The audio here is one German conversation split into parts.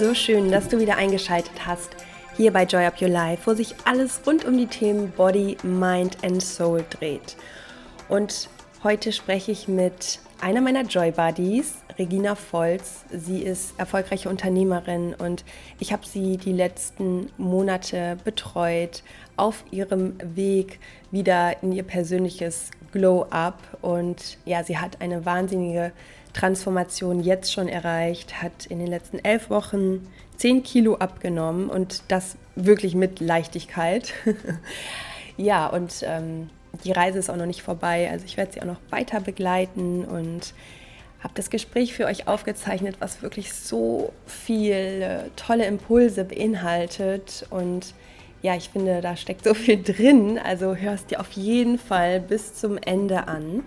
So schön, dass du wieder eingeschaltet hast hier bei Joy Up Your Life, wo sich alles rund um die Themen Body, Mind and Soul dreht. Und heute spreche ich mit einer meiner Joy Buddies, Regina Volz. Sie ist erfolgreiche Unternehmerin und ich habe sie die letzten Monate betreut auf ihrem Weg wieder in ihr persönliches Glow-Up. Und ja, sie hat eine wahnsinnige Transformation jetzt schon erreicht, hat in den letzten elf Wochen 10 Kilo abgenommen und das wirklich mit Leichtigkeit. ja, und ähm, die Reise ist auch noch nicht vorbei. Also ich werde sie auch noch weiter begleiten und habe das Gespräch für euch aufgezeichnet, was wirklich so viele tolle Impulse beinhaltet. Und ja, ich finde, da steckt so viel drin. Also hörst dir auf jeden Fall bis zum Ende an.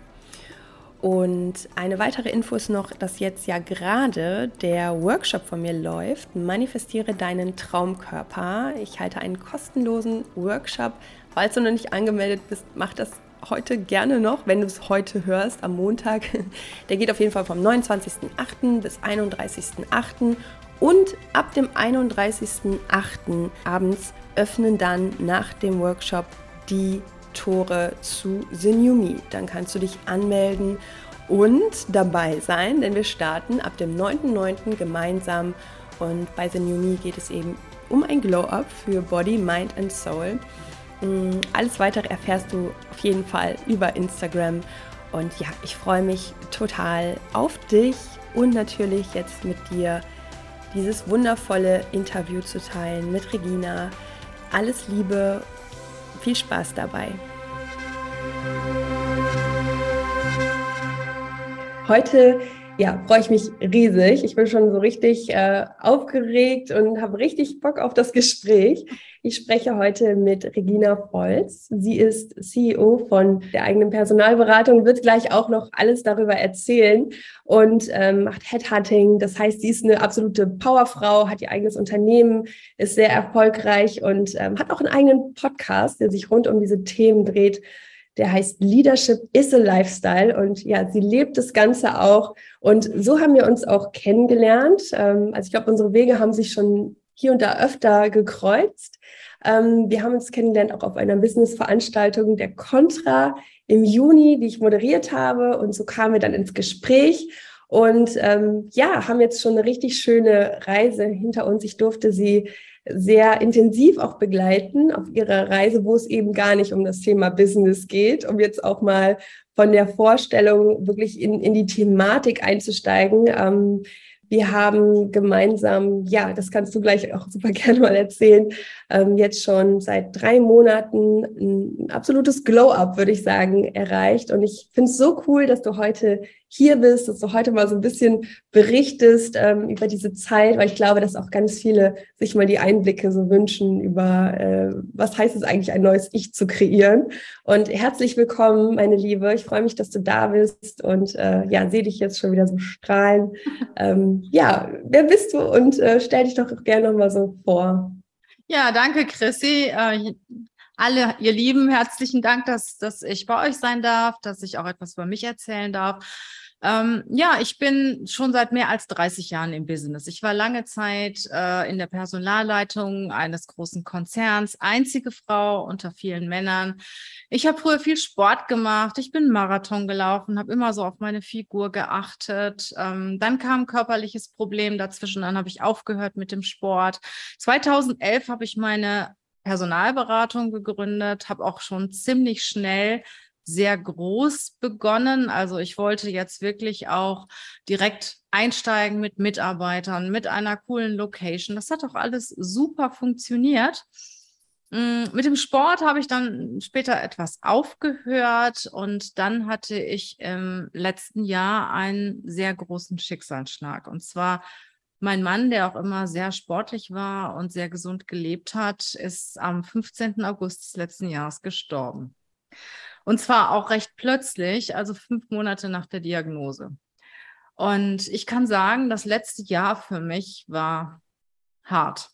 Und eine weitere Info ist noch, dass jetzt ja gerade der Workshop von mir läuft. Manifestiere deinen Traumkörper. Ich halte einen kostenlosen Workshop. Falls du noch nicht angemeldet bist, mach das heute gerne noch, wenn du es heute hörst, am Montag. Der geht auf jeden Fall vom 29.08. bis 31.08. Und ab dem 31.08. abends öffnen dann nach dem Workshop die Tore zu The New Me. Dann kannst du dich anmelden und dabei sein, denn wir starten ab dem 9.9. gemeinsam und bei The New Me geht es eben um ein Glow-Up für Body, Mind and Soul. Mm, alles weitere erfährst du auf jeden Fall über Instagram und ja, ich freue mich total auf dich und natürlich jetzt mit dir dieses wundervolle Interview zu teilen mit Regina. Alles Liebe viel Spaß dabei. Heute ja, freue ich mich riesig. Ich bin schon so richtig äh, aufgeregt und habe richtig Bock auf das Gespräch. Ich spreche heute mit Regina Volz. Sie ist CEO von der eigenen Personalberatung, wird gleich auch noch alles darüber erzählen und ähm, macht Headhunting. Das heißt, sie ist eine absolute Powerfrau, hat ihr eigenes Unternehmen, ist sehr erfolgreich und ähm, hat auch einen eigenen Podcast, der sich rund um diese Themen dreht der heißt Leadership is a Lifestyle und ja, sie lebt das Ganze auch und so haben wir uns auch kennengelernt. Ähm, also ich glaube, unsere Wege haben sich schon hier und da öfter gekreuzt. Ähm, wir haben uns kennengelernt auch auf einer Business-Veranstaltung der Contra im Juni, die ich moderiert habe und so kamen wir dann ins Gespräch und ähm, ja, haben jetzt schon eine richtig schöne Reise hinter uns. Ich durfte sie sehr intensiv auch begleiten auf ihrer Reise, wo es eben gar nicht um das Thema Business geht, um jetzt auch mal von der Vorstellung wirklich in, in die Thematik einzusteigen. Ähm, wir haben gemeinsam, ja, das kannst du gleich auch super gerne mal erzählen, ähm, jetzt schon seit drei Monaten ein absolutes Glow-up, würde ich sagen, erreicht. Und ich finde es so cool, dass du heute hier bist, dass du heute mal so ein bisschen berichtest ähm, über diese Zeit, weil ich glaube, dass auch ganz viele sich mal die Einblicke so wünschen über, äh, was heißt es eigentlich, ein neues Ich zu kreieren. Und herzlich willkommen, meine Liebe. Ich freue mich, dass du da bist und äh, ja, sehe dich jetzt schon wieder so strahlen. Ähm, ja, wer bist du und äh, stell dich doch gerne noch mal so vor. Ja, danke, Chrissy. Äh, alle, ihr Lieben, herzlichen Dank, dass, dass ich bei euch sein darf, dass ich auch etwas über mich erzählen darf. Ähm, ja, ich bin schon seit mehr als 30 Jahren im Business. Ich war lange Zeit äh, in der Personalleitung eines großen Konzerns, einzige Frau unter vielen Männern. Ich habe früher viel Sport gemacht. Ich bin Marathon gelaufen, habe immer so auf meine Figur geachtet. Ähm, dann kam ein körperliches Problem dazwischen. Dann habe ich aufgehört mit dem Sport. 2011 habe ich meine Personalberatung gegründet, habe auch schon ziemlich schnell sehr groß begonnen. Also ich wollte jetzt wirklich auch direkt einsteigen mit Mitarbeitern, mit einer coolen Location. Das hat auch alles super funktioniert. Mm, mit dem Sport habe ich dann später etwas aufgehört und dann hatte ich im letzten Jahr einen sehr großen Schicksalsschlag. Und zwar mein Mann, der auch immer sehr sportlich war und sehr gesund gelebt hat, ist am 15. August des letzten Jahres gestorben. Und zwar auch recht plötzlich, also fünf Monate nach der Diagnose. Und ich kann sagen, das letzte Jahr für mich war hart.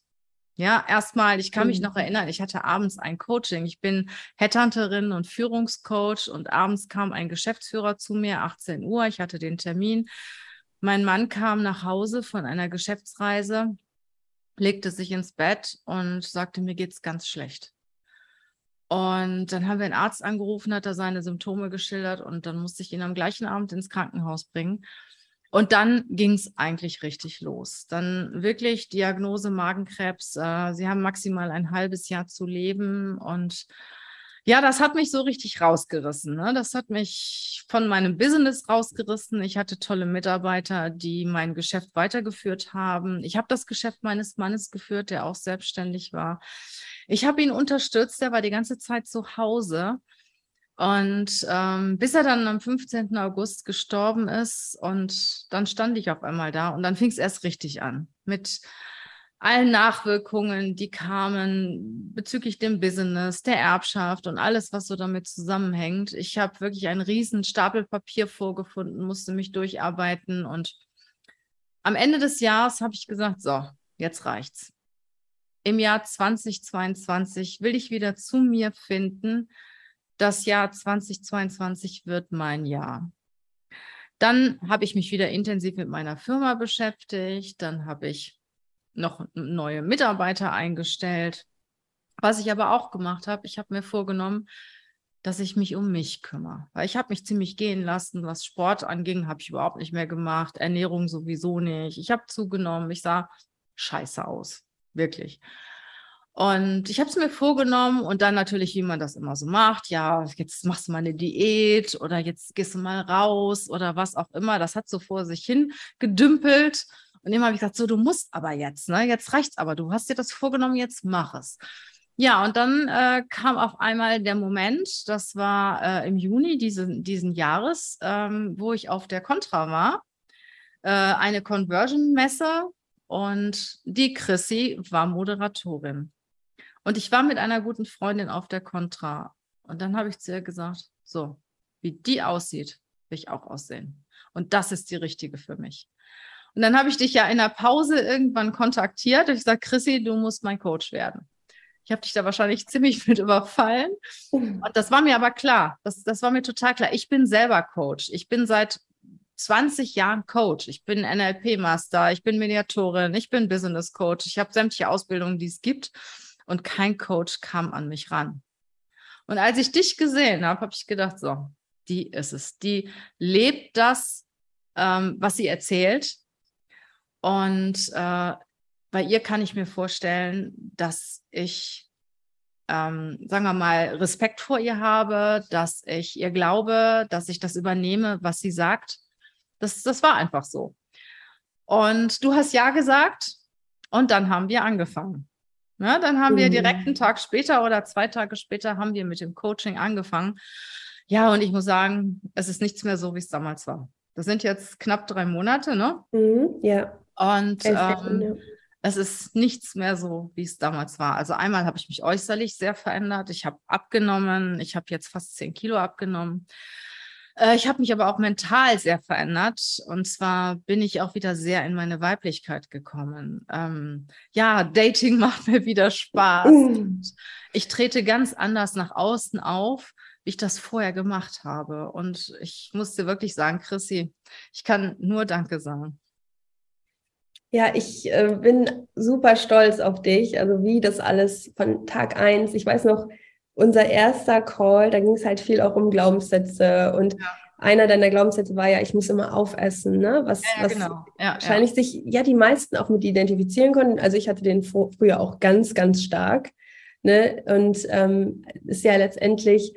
Ja, erstmal, ich kann mich mhm. noch erinnern, ich hatte abends ein Coaching. Ich bin Headhunterin und Führungscoach und abends kam ein Geschäftsführer zu mir, 18 Uhr. Ich hatte den Termin. Mein Mann kam nach Hause von einer Geschäftsreise legte sich ins Bett und sagte, mir geht's ganz schlecht. Und dann haben wir einen Arzt angerufen, hat er seine Symptome geschildert und dann musste ich ihn am gleichen Abend ins Krankenhaus bringen. Und dann ging es eigentlich richtig los. Dann wirklich Diagnose Magenkrebs. Äh, Sie haben maximal ein halbes Jahr zu leben und ja, das hat mich so richtig rausgerissen. Ne? Das hat mich von meinem Business rausgerissen. Ich hatte tolle Mitarbeiter, die mein Geschäft weitergeführt haben. Ich habe das Geschäft meines Mannes geführt, der auch selbstständig war. Ich habe ihn unterstützt, der war die ganze Zeit zu Hause. Und ähm, bis er dann am 15. August gestorben ist und dann stand ich auf einmal da und dann fing es erst richtig an mit allen Nachwirkungen, die kamen bezüglich dem Business, der Erbschaft und alles, was so damit zusammenhängt. Ich habe wirklich einen riesen Stapel Papier vorgefunden, musste mich durcharbeiten und am Ende des Jahres habe ich gesagt, so, jetzt reicht's. Im Jahr 2022 will ich wieder zu mir finden. Das Jahr 2022 wird mein Jahr. Dann habe ich mich wieder intensiv mit meiner Firma beschäftigt. Dann habe ich noch neue Mitarbeiter eingestellt. Was ich aber auch gemacht habe, ich habe mir vorgenommen, dass ich mich um mich kümmere. Weil ich habe mich ziemlich gehen lassen, was Sport anging, habe ich überhaupt nicht mehr gemacht, Ernährung sowieso nicht. Ich habe zugenommen, ich sah scheiße aus, wirklich. Und ich habe es mir vorgenommen und dann natürlich, wie man das immer so macht, ja, jetzt machst du mal eine Diät oder jetzt gehst du mal raus oder was auch immer. Das hat so vor sich hin gedümpelt. Und immer habe ich gesagt, so, du musst aber jetzt, ne? Jetzt reicht's aber. Du hast dir das vorgenommen, jetzt mach es. Ja, und dann äh, kam auf einmal der Moment, das war äh, im Juni diesen, diesen Jahres, ähm, wo ich auf der Contra war, äh, eine Conversion-Messe und die Chrissy war Moderatorin. Und ich war mit einer guten Freundin auf der Contra. Und dann habe ich zu ihr gesagt, so, wie die aussieht, will ich auch aussehen. Und das ist die richtige für mich. Und dann habe ich dich ja in der Pause irgendwann kontaktiert und ich sage, Chrissy, du musst mein Coach werden. Ich habe dich da wahrscheinlich ziemlich mit überfallen. Und das war mir aber klar. Das, das war mir total klar. Ich bin selber Coach. Ich bin seit 20 Jahren Coach. Ich bin NLP-Master, ich bin Mediatorin, ich bin Business Coach. Ich habe sämtliche Ausbildungen, die es gibt. Und kein Coach kam an mich ran. Und als ich dich gesehen habe, habe ich gedacht, so, die ist es. Die lebt das, ähm, was sie erzählt. Und äh, bei ihr kann ich mir vorstellen, dass ich, ähm, sagen wir mal, Respekt vor ihr habe, dass ich ihr glaube, dass ich das übernehme, was sie sagt. Das, das war einfach so. Und du hast ja gesagt und dann haben wir angefangen. Ja, ne, dann haben wir direkt einen. Tag später oder zwei Tage später haben wir mit dem Coaching angefangen. Ja, und ich muss sagen, es ist nichts mehr so, wie es damals war. Das sind jetzt knapp drei Monate, ne? Mhm, ja. Und ähm, es ist nichts mehr so, wie es damals war. Also einmal habe ich mich äußerlich sehr verändert. Ich habe abgenommen. Ich habe jetzt fast zehn Kilo abgenommen. Äh, ich habe mich aber auch mental sehr verändert. Und zwar bin ich auch wieder sehr in meine Weiblichkeit gekommen. Ähm, ja, Dating macht mir wieder Spaß. Mhm. Ich trete ganz anders nach außen auf, wie ich das vorher gemacht habe. Und ich muss dir wirklich sagen, Chrissy, ich kann nur Danke sagen. Ja, ich äh, bin super stolz auf dich, also wie das alles von Tag eins. Ich weiß noch, unser erster Call, da ging es halt viel auch um Glaubenssätze und ja. einer deiner Glaubenssätze war ja, ich muss immer aufessen, ne? Was, ja, ja, was genau. wahrscheinlich sich ja die meisten auch mit identifizieren konnten. Also ich hatte den früher auch ganz, ganz stark. Ne? Und ähm, ist ja letztendlich,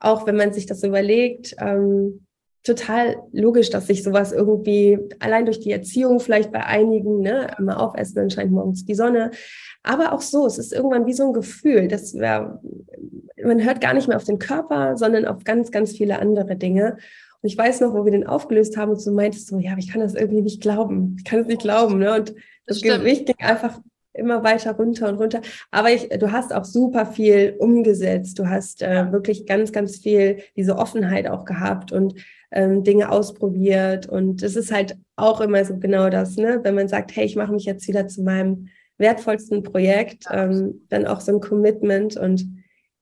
auch wenn man sich das überlegt, ähm, total logisch, dass sich sowas irgendwie allein durch die Erziehung vielleicht bei einigen, ne, immer aufessen, dann scheint morgens die Sonne. Aber auch so, es ist irgendwann wie so ein Gefühl, dass wir, man hört gar nicht mehr auf den Körper, sondern auf ganz, ganz viele andere Dinge. Und ich weiß noch, wo wir den aufgelöst haben und du meintest so, ja, aber ich kann das irgendwie nicht glauben. Ich kann es nicht glauben, ne? Und das, das Gewicht ging einfach immer weiter runter und runter. Aber ich, du hast auch super viel umgesetzt. Du hast äh, wirklich ganz, ganz viel diese Offenheit auch gehabt und ähm, Dinge ausprobiert. Und es ist halt auch immer so genau das, ne? wenn man sagt, hey, ich mache mich jetzt wieder zu meinem wertvollsten Projekt, ähm, dann auch so ein Commitment und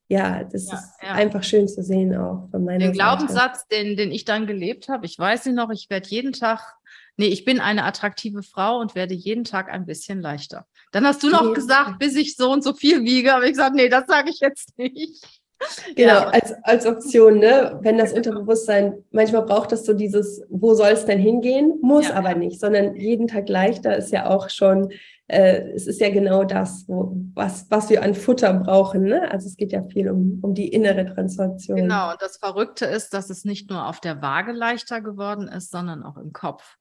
ja, das ja, ist ja. einfach schön zu sehen auch von meiner Den Glaubenssatz, den, den ich dann gelebt habe, ich weiß nicht noch, ich werde jeden Tag, nee, ich bin eine attraktive Frau und werde jeden Tag ein bisschen leichter. Dann hast du noch nee. gesagt, bis ich so und so viel wiege, aber ich gesagt, nee, das sage ich jetzt nicht. Genau, als, als Option, ne? wenn das Unterbewusstsein, manchmal braucht das so dieses, wo soll es denn hingehen, muss ja, aber ja. nicht, sondern jeden Tag leichter ist ja auch schon, äh, es ist ja genau das, wo, was, was wir an Futter brauchen. Ne? Also es geht ja viel um, um die innere Transformation. Genau, und das Verrückte ist, dass es nicht nur auf der Waage leichter geworden ist, sondern auch im Kopf.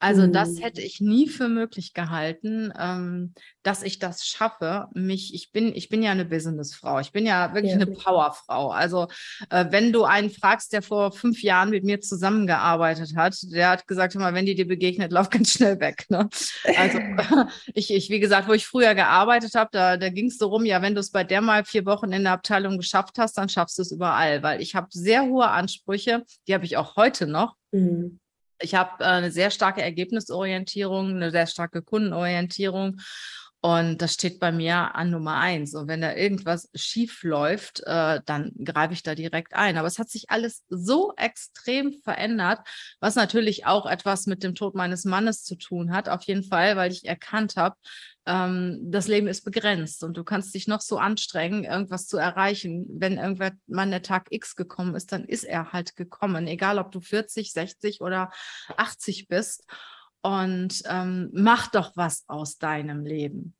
Also das mhm. hätte ich nie für möglich gehalten, ähm, dass ich das schaffe. Mich, ich bin, ich bin ja eine Businessfrau. Ich bin ja wirklich ja. eine Powerfrau. Also äh, wenn du einen fragst, der vor fünf Jahren mit mir zusammengearbeitet hat, der hat gesagt, immer, wenn die dir begegnet, lauf ganz schnell weg. Ne? Also ich, ich, wie gesagt, wo ich früher gearbeitet habe, da, da ging es so rum, ja, wenn du es bei der mal vier Wochen in der Abteilung geschafft hast, dann schaffst du es überall, weil ich habe sehr hohe Ansprüche. Die habe ich auch heute noch. Mhm. Ich habe äh, eine sehr starke Ergebnisorientierung, eine sehr starke Kundenorientierung. Und das steht bei mir an Nummer eins. Und wenn da irgendwas schief läuft, äh, dann greife ich da direkt ein. Aber es hat sich alles so extrem verändert, was natürlich auch etwas mit dem Tod meines Mannes zu tun hat. Auf jeden Fall, weil ich erkannt habe, ähm, das Leben ist begrenzt und du kannst dich noch so anstrengen, irgendwas zu erreichen. Wenn irgendwann der Tag X gekommen ist, dann ist er halt gekommen, egal ob du 40, 60 oder 80 bist. Und ähm, mach doch was aus deinem Leben.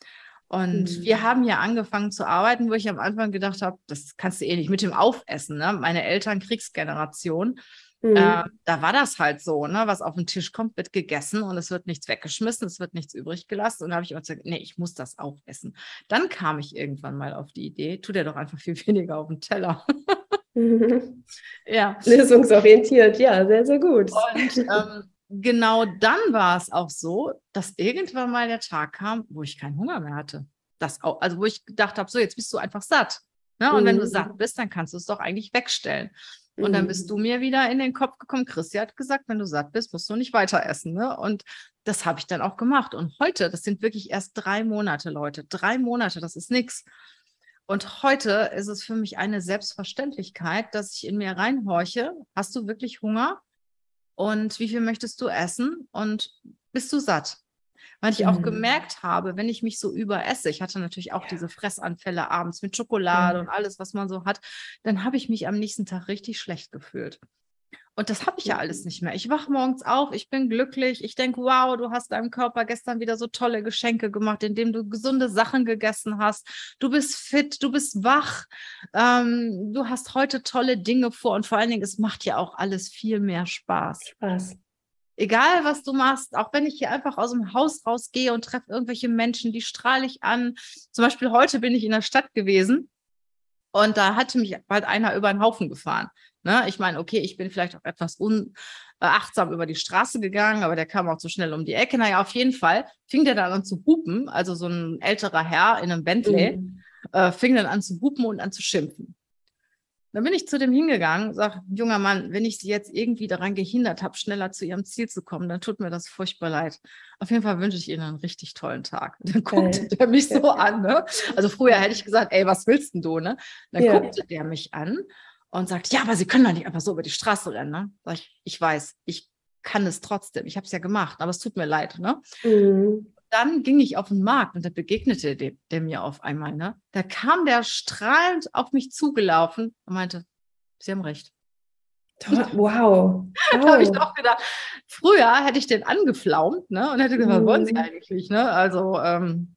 Und mhm. wir haben ja angefangen zu arbeiten, wo ich am Anfang gedacht habe, das kannst du eh nicht mit dem Aufessen. Ne? Meine Eltern Kriegsgeneration. Mhm. Äh, da war das halt so, ne? was auf den Tisch kommt, wird gegessen und es wird nichts weggeschmissen, es wird nichts übrig gelassen. Und da habe ich immer gesagt, nee, ich muss das auch essen. Dann kam ich irgendwann mal auf die Idee, tu dir doch einfach viel weniger auf den Teller. mhm. Ja. Lösungsorientiert, ja, sehr, sehr gut. Und ähm, genau dann war es auch so, dass irgendwann mal der Tag kam, wo ich keinen Hunger mehr hatte. Das auch, also wo ich gedacht habe, so jetzt bist du einfach satt. Ne? Und mhm. wenn du mhm. satt bist, dann kannst du es doch eigentlich wegstellen. Und dann bist mhm. du mir wieder in den Kopf gekommen. Christi hat gesagt, wenn du satt bist, musst du nicht weiter essen. Ne? Und das habe ich dann auch gemacht. Und heute, das sind wirklich erst drei Monate, Leute. Drei Monate, das ist nichts. Und heute ist es für mich eine Selbstverständlichkeit, dass ich in mir reinhorche. Hast du wirklich Hunger? Und wie viel möchtest du essen? Und bist du satt? Weil ich auch mhm. gemerkt habe, wenn ich mich so überesse, ich hatte natürlich auch ja. diese Fressanfälle abends mit Schokolade mhm. und alles, was man so hat, dann habe ich mich am nächsten Tag richtig schlecht gefühlt. Und das habe ich ja alles nicht mehr. Ich wache morgens auf, ich bin glücklich, ich denke, wow, du hast deinem Körper gestern wieder so tolle Geschenke gemacht, indem du gesunde Sachen gegessen hast. Du bist fit, du bist wach, ähm, du hast heute tolle Dinge vor und vor allen Dingen, es macht ja auch alles viel mehr Spaß. Spaß egal was du machst, auch wenn ich hier einfach aus dem Haus rausgehe und treffe irgendwelche Menschen, die strahle ich an. Zum Beispiel heute bin ich in der Stadt gewesen und da hatte mich bald einer über den Haufen gefahren. Ne? Ich meine, okay, ich bin vielleicht auch etwas unachtsam über die Straße gegangen, aber der kam auch zu so schnell um die Ecke. Naja, auf jeden Fall fing der dann an zu hupen, also so ein älterer Herr in einem Bentley, mhm. äh, fing dann an zu hupen und an zu schimpfen. Dann bin ich zu dem hingegangen, sage, junger Mann, wenn ich Sie jetzt irgendwie daran gehindert habe, schneller zu Ihrem Ziel zu kommen, dann tut mir das furchtbar leid. Auf jeden Fall wünsche ich Ihnen einen richtig tollen Tag. Dann guckte der mich so an. Ne? Also früher hätte ich gesagt, ey, was willst denn du? Ne? Dann ja. guckte der mich an und sagt, ja, aber Sie können doch nicht einfach so über die Straße rennen. Ne? Sag ich, ich weiß, ich kann es trotzdem. Ich habe es ja gemacht, aber es tut mir leid. Ne? Mhm dann ging ich auf den Markt und da begegnete der, der, mir auf einmal. Ne? Da kam der strahlend auf mich zugelaufen und meinte, Sie haben recht. Wow. wow. da habe ich doch gedacht, früher hätte ich den angeflaumt ne? und hätte gesagt, was wollen Sie mhm. eigentlich? Ne? Also, ähm,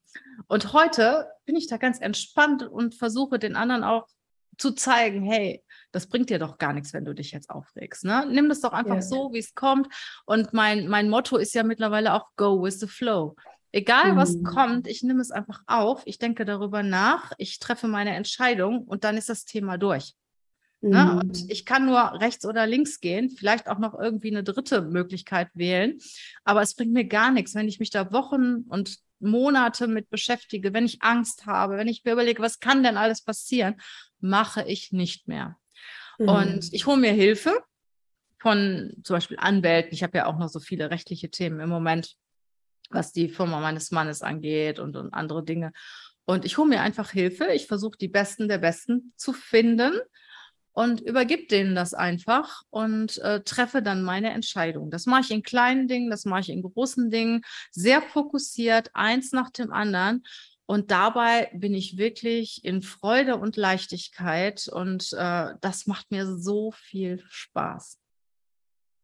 und heute bin ich da ganz entspannt und versuche den anderen auch zu zeigen, hey, das bringt dir doch gar nichts, wenn du dich jetzt aufregst. Ne? Nimm das doch einfach ja. so, wie es kommt. Und mein, mein Motto ist ja mittlerweile auch Go with the Flow. Egal was mhm. kommt, ich nehme es einfach auf, ich denke darüber nach, ich treffe meine Entscheidung und dann ist das Thema durch. Mhm. Ne? Und ich kann nur rechts oder links gehen, vielleicht auch noch irgendwie eine dritte Möglichkeit wählen, aber es bringt mir gar nichts, wenn ich mich da Wochen und Monate mit beschäftige, wenn ich Angst habe, wenn ich mir überlege, was kann denn alles passieren, mache ich nicht mehr. Mhm. Und ich hole mir Hilfe von zum Beispiel Anwälten. Ich habe ja auch noch so viele rechtliche Themen im Moment was die Firma meines Mannes angeht und, und andere Dinge. Und ich hole mir einfach Hilfe. Ich versuche die Besten der Besten zu finden. und übergib denen das einfach und äh, treffe dann meine Entscheidung. Das mache ich in kleinen Dingen, das mache ich in großen Dingen, sehr fokussiert, eins nach dem anderen. Und dabei bin ich wirklich in Freude und Leichtigkeit und äh, das macht mir so viel Spaß.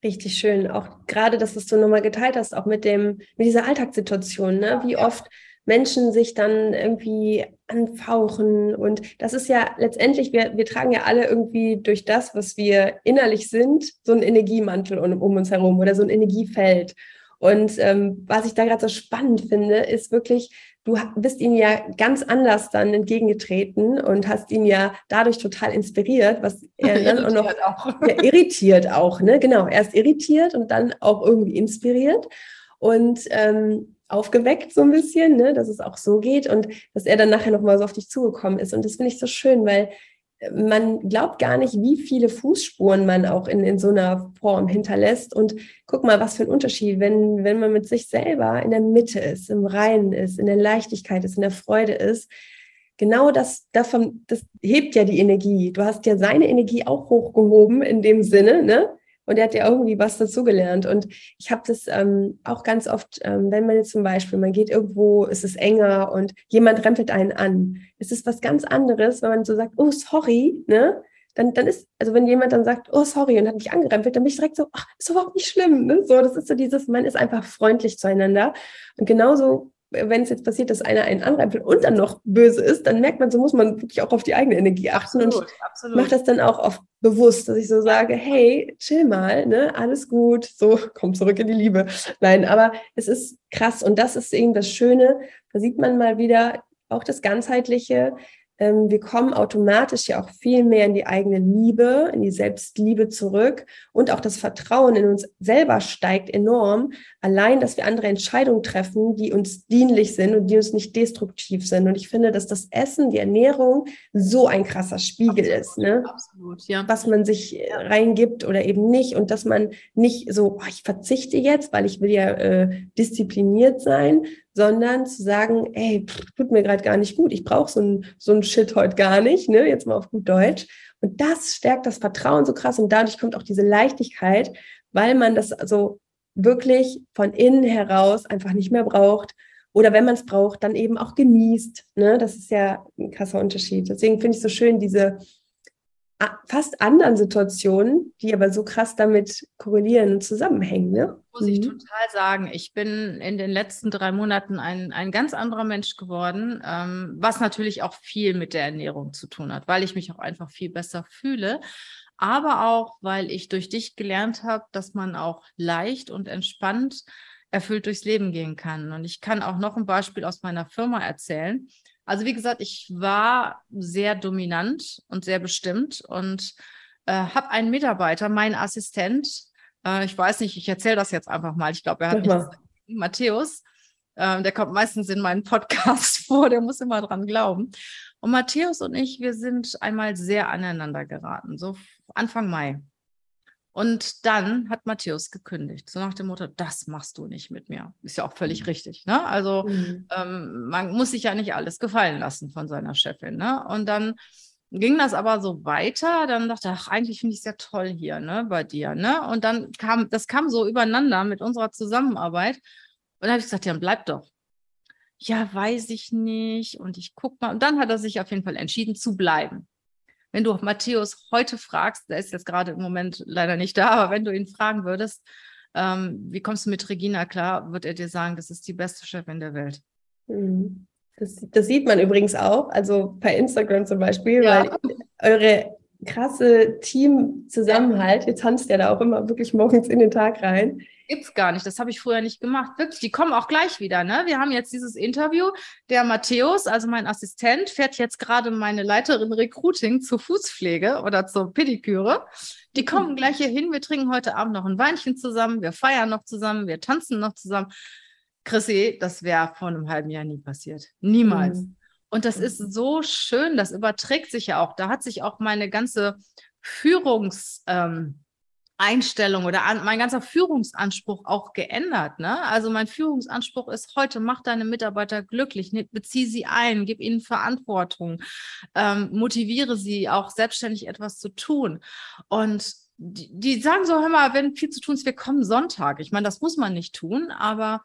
Richtig schön. Auch gerade, dass du es so nochmal geteilt hast, auch mit dem, mit dieser Alltagssituation, ne? Wie oft Menschen sich dann irgendwie anfauchen. Und das ist ja letztendlich, wir, wir tragen ja alle irgendwie durch das, was wir innerlich sind, so einen Energiemantel um, um uns herum oder so ein Energiefeld. Und ähm, was ich da gerade so spannend finde, ist wirklich, du bist ihm ja ganz anders dann entgegengetreten und hast ihn ja dadurch total inspiriert, was er dann auch noch auch. Ja, irritiert auch, ne? Genau, erst irritiert und dann auch irgendwie inspiriert. Und ähm, aufgeweckt so ein bisschen, ne, dass es auch so geht und dass er dann nachher nochmal so auf dich zugekommen ist. Und das finde ich so schön, weil man glaubt gar nicht, wie viele Fußspuren man auch in, in so einer Form hinterlässt. Und guck mal, was für ein Unterschied, wenn, wenn man mit sich selber in der Mitte ist, im Reinen ist, in der Leichtigkeit ist, in der Freude ist. Genau das, davon, das hebt ja die Energie. Du hast ja seine Energie auch hochgehoben in dem Sinne, ne? Und er hat ja irgendwie was dazugelernt. Und ich habe das ähm, auch ganz oft, ähm, wenn man jetzt zum Beispiel, man geht irgendwo, es ist enger und jemand rempelt einen an. Es ist was ganz anderes, wenn man so sagt, oh, sorry, ne? Dann, dann ist, also wenn jemand dann sagt, oh, sorry, und hat mich angerempelt, dann bin ich direkt so, ach, ist überhaupt nicht schlimm. Ne? So, das ist so dieses, man ist einfach freundlich zueinander. Und genauso wenn es jetzt passiert, dass einer einen anrempelt und dann noch böse ist, dann merkt man, so muss man wirklich auch auf die eigene Energie achten absolut, und absolut. macht das dann auch oft bewusst, dass ich so sage, hey, chill mal, ne, alles gut, so, komm zurück in die Liebe. Nein, aber es ist krass und das ist eben das Schöne, da sieht man mal wieder auch das Ganzheitliche, ähm, wir kommen automatisch ja auch viel mehr in die eigene Liebe, in die Selbstliebe zurück und auch das Vertrauen in uns selber steigt enorm. Allein, dass wir andere Entscheidungen treffen, die uns dienlich sind und die uns nicht destruktiv sind. Und ich finde, dass das Essen, die Ernährung so ein krasser Spiegel absolut, ist, ne? Absolut, ja. Was man sich äh, reingibt oder eben nicht und dass man nicht so, oh, ich verzichte jetzt, weil ich will ja äh, diszipliniert sein, sondern zu sagen, ey, pff, tut mir gerade gar nicht gut, ich brauche so ein, so ein Shit heute gar nicht, ne? jetzt mal auf gut Deutsch. Und das stärkt das Vertrauen so krass und dadurch kommt auch diese Leichtigkeit, weil man das also wirklich von innen heraus einfach nicht mehr braucht. Oder wenn man es braucht, dann eben auch genießt. Ne? Das ist ja ein krasser Unterschied. Deswegen finde ich so schön, diese fast anderen Situationen, die aber so krass damit korrelieren und zusammenhängen. Ne? Muss ich mhm. total sagen. Ich bin in den letzten drei Monaten ein, ein ganz anderer Mensch geworden, ähm, was natürlich auch viel mit der Ernährung zu tun hat, weil ich mich auch einfach viel besser fühle. Aber auch, weil ich durch dich gelernt habe, dass man auch leicht und entspannt erfüllt durchs Leben gehen kann. Und ich kann auch noch ein Beispiel aus meiner Firma erzählen. Also wie gesagt, ich war sehr dominant und sehr bestimmt und äh, habe einen Mitarbeiter, meinen Assistent, äh, ich weiß nicht, ich erzähle das jetzt einfach mal, ich glaube, er hat nicht Matthäus, äh, der kommt meistens in meinen Podcast vor, der muss immer dran glauben. Und Matthäus und ich, wir sind einmal sehr aneinander geraten, so Anfang Mai. Und dann hat Matthäus gekündigt, so nach dem Motto, das machst du nicht mit mir. Ist ja auch völlig mhm. richtig. Ne? Also mhm. ähm, man muss sich ja nicht alles gefallen lassen von seiner Chefin. Ne? Und dann ging das aber so weiter. Dann dachte ich, ach, eigentlich finde ich es ja toll hier ne, bei dir. Ne? Und dann kam, das kam so übereinander mit unserer Zusammenarbeit. Und dann habe ich gesagt, ja, dann bleib doch. Ja, weiß ich nicht. Und ich gucke mal. Und dann hat er sich auf jeden Fall entschieden zu bleiben. Wenn du Matthäus heute fragst, der ist jetzt gerade im Moment leider nicht da, aber wenn du ihn fragen würdest, ähm, wie kommst du mit Regina klar, wird er dir sagen, das ist die beste Chefin der Welt. Mhm. Das, das sieht man übrigens auch, also bei Instagram zum Beispiel, ja. weil eure krasse Teamzusammenhalt, ihr tanzt ja da auch immer wirklich morgens in den Tag rein gibt's gar nicht. Das habe ich früher nicht gemacht. Wirklich, die kommen auch gleich wieder. Ne? Wir haben jetzt dieses Interview. Der Matthäus, also mein Assistent, fährt jetzt gerade meine Leiterin Recruiting zur Fußpflege oder zur Pediküre. Die kommen gleich hier hin. Wir trinken heute Abend noch ein Weinchen zusammen. Wir feiern noch zusammen. Wir tanzen noch zusammen. Chrissy, das wäre vor einem halben Jahr nie passiert. Niemals. Mhm. Und das ist so schön. Das überträgt sich ja auch. Da hat sich auch meine ganze Führungs- ähm, Einstellung oder an, mein ganzer Führungsanspruch auch geändert. Ne? Also mein Führungsanspruch ist heute, mach deine Mitarbeiter glücklich, ne, bezieh sie ein, gib ihnen Verantwortung, ähm, motiviere sie auch selbstständig etwas zu tun. Und die, die, sagen so, hör mal, wenn viel zu tun ist, wir kommen Sonntag. Ich meine, das muss man nicht tun, aber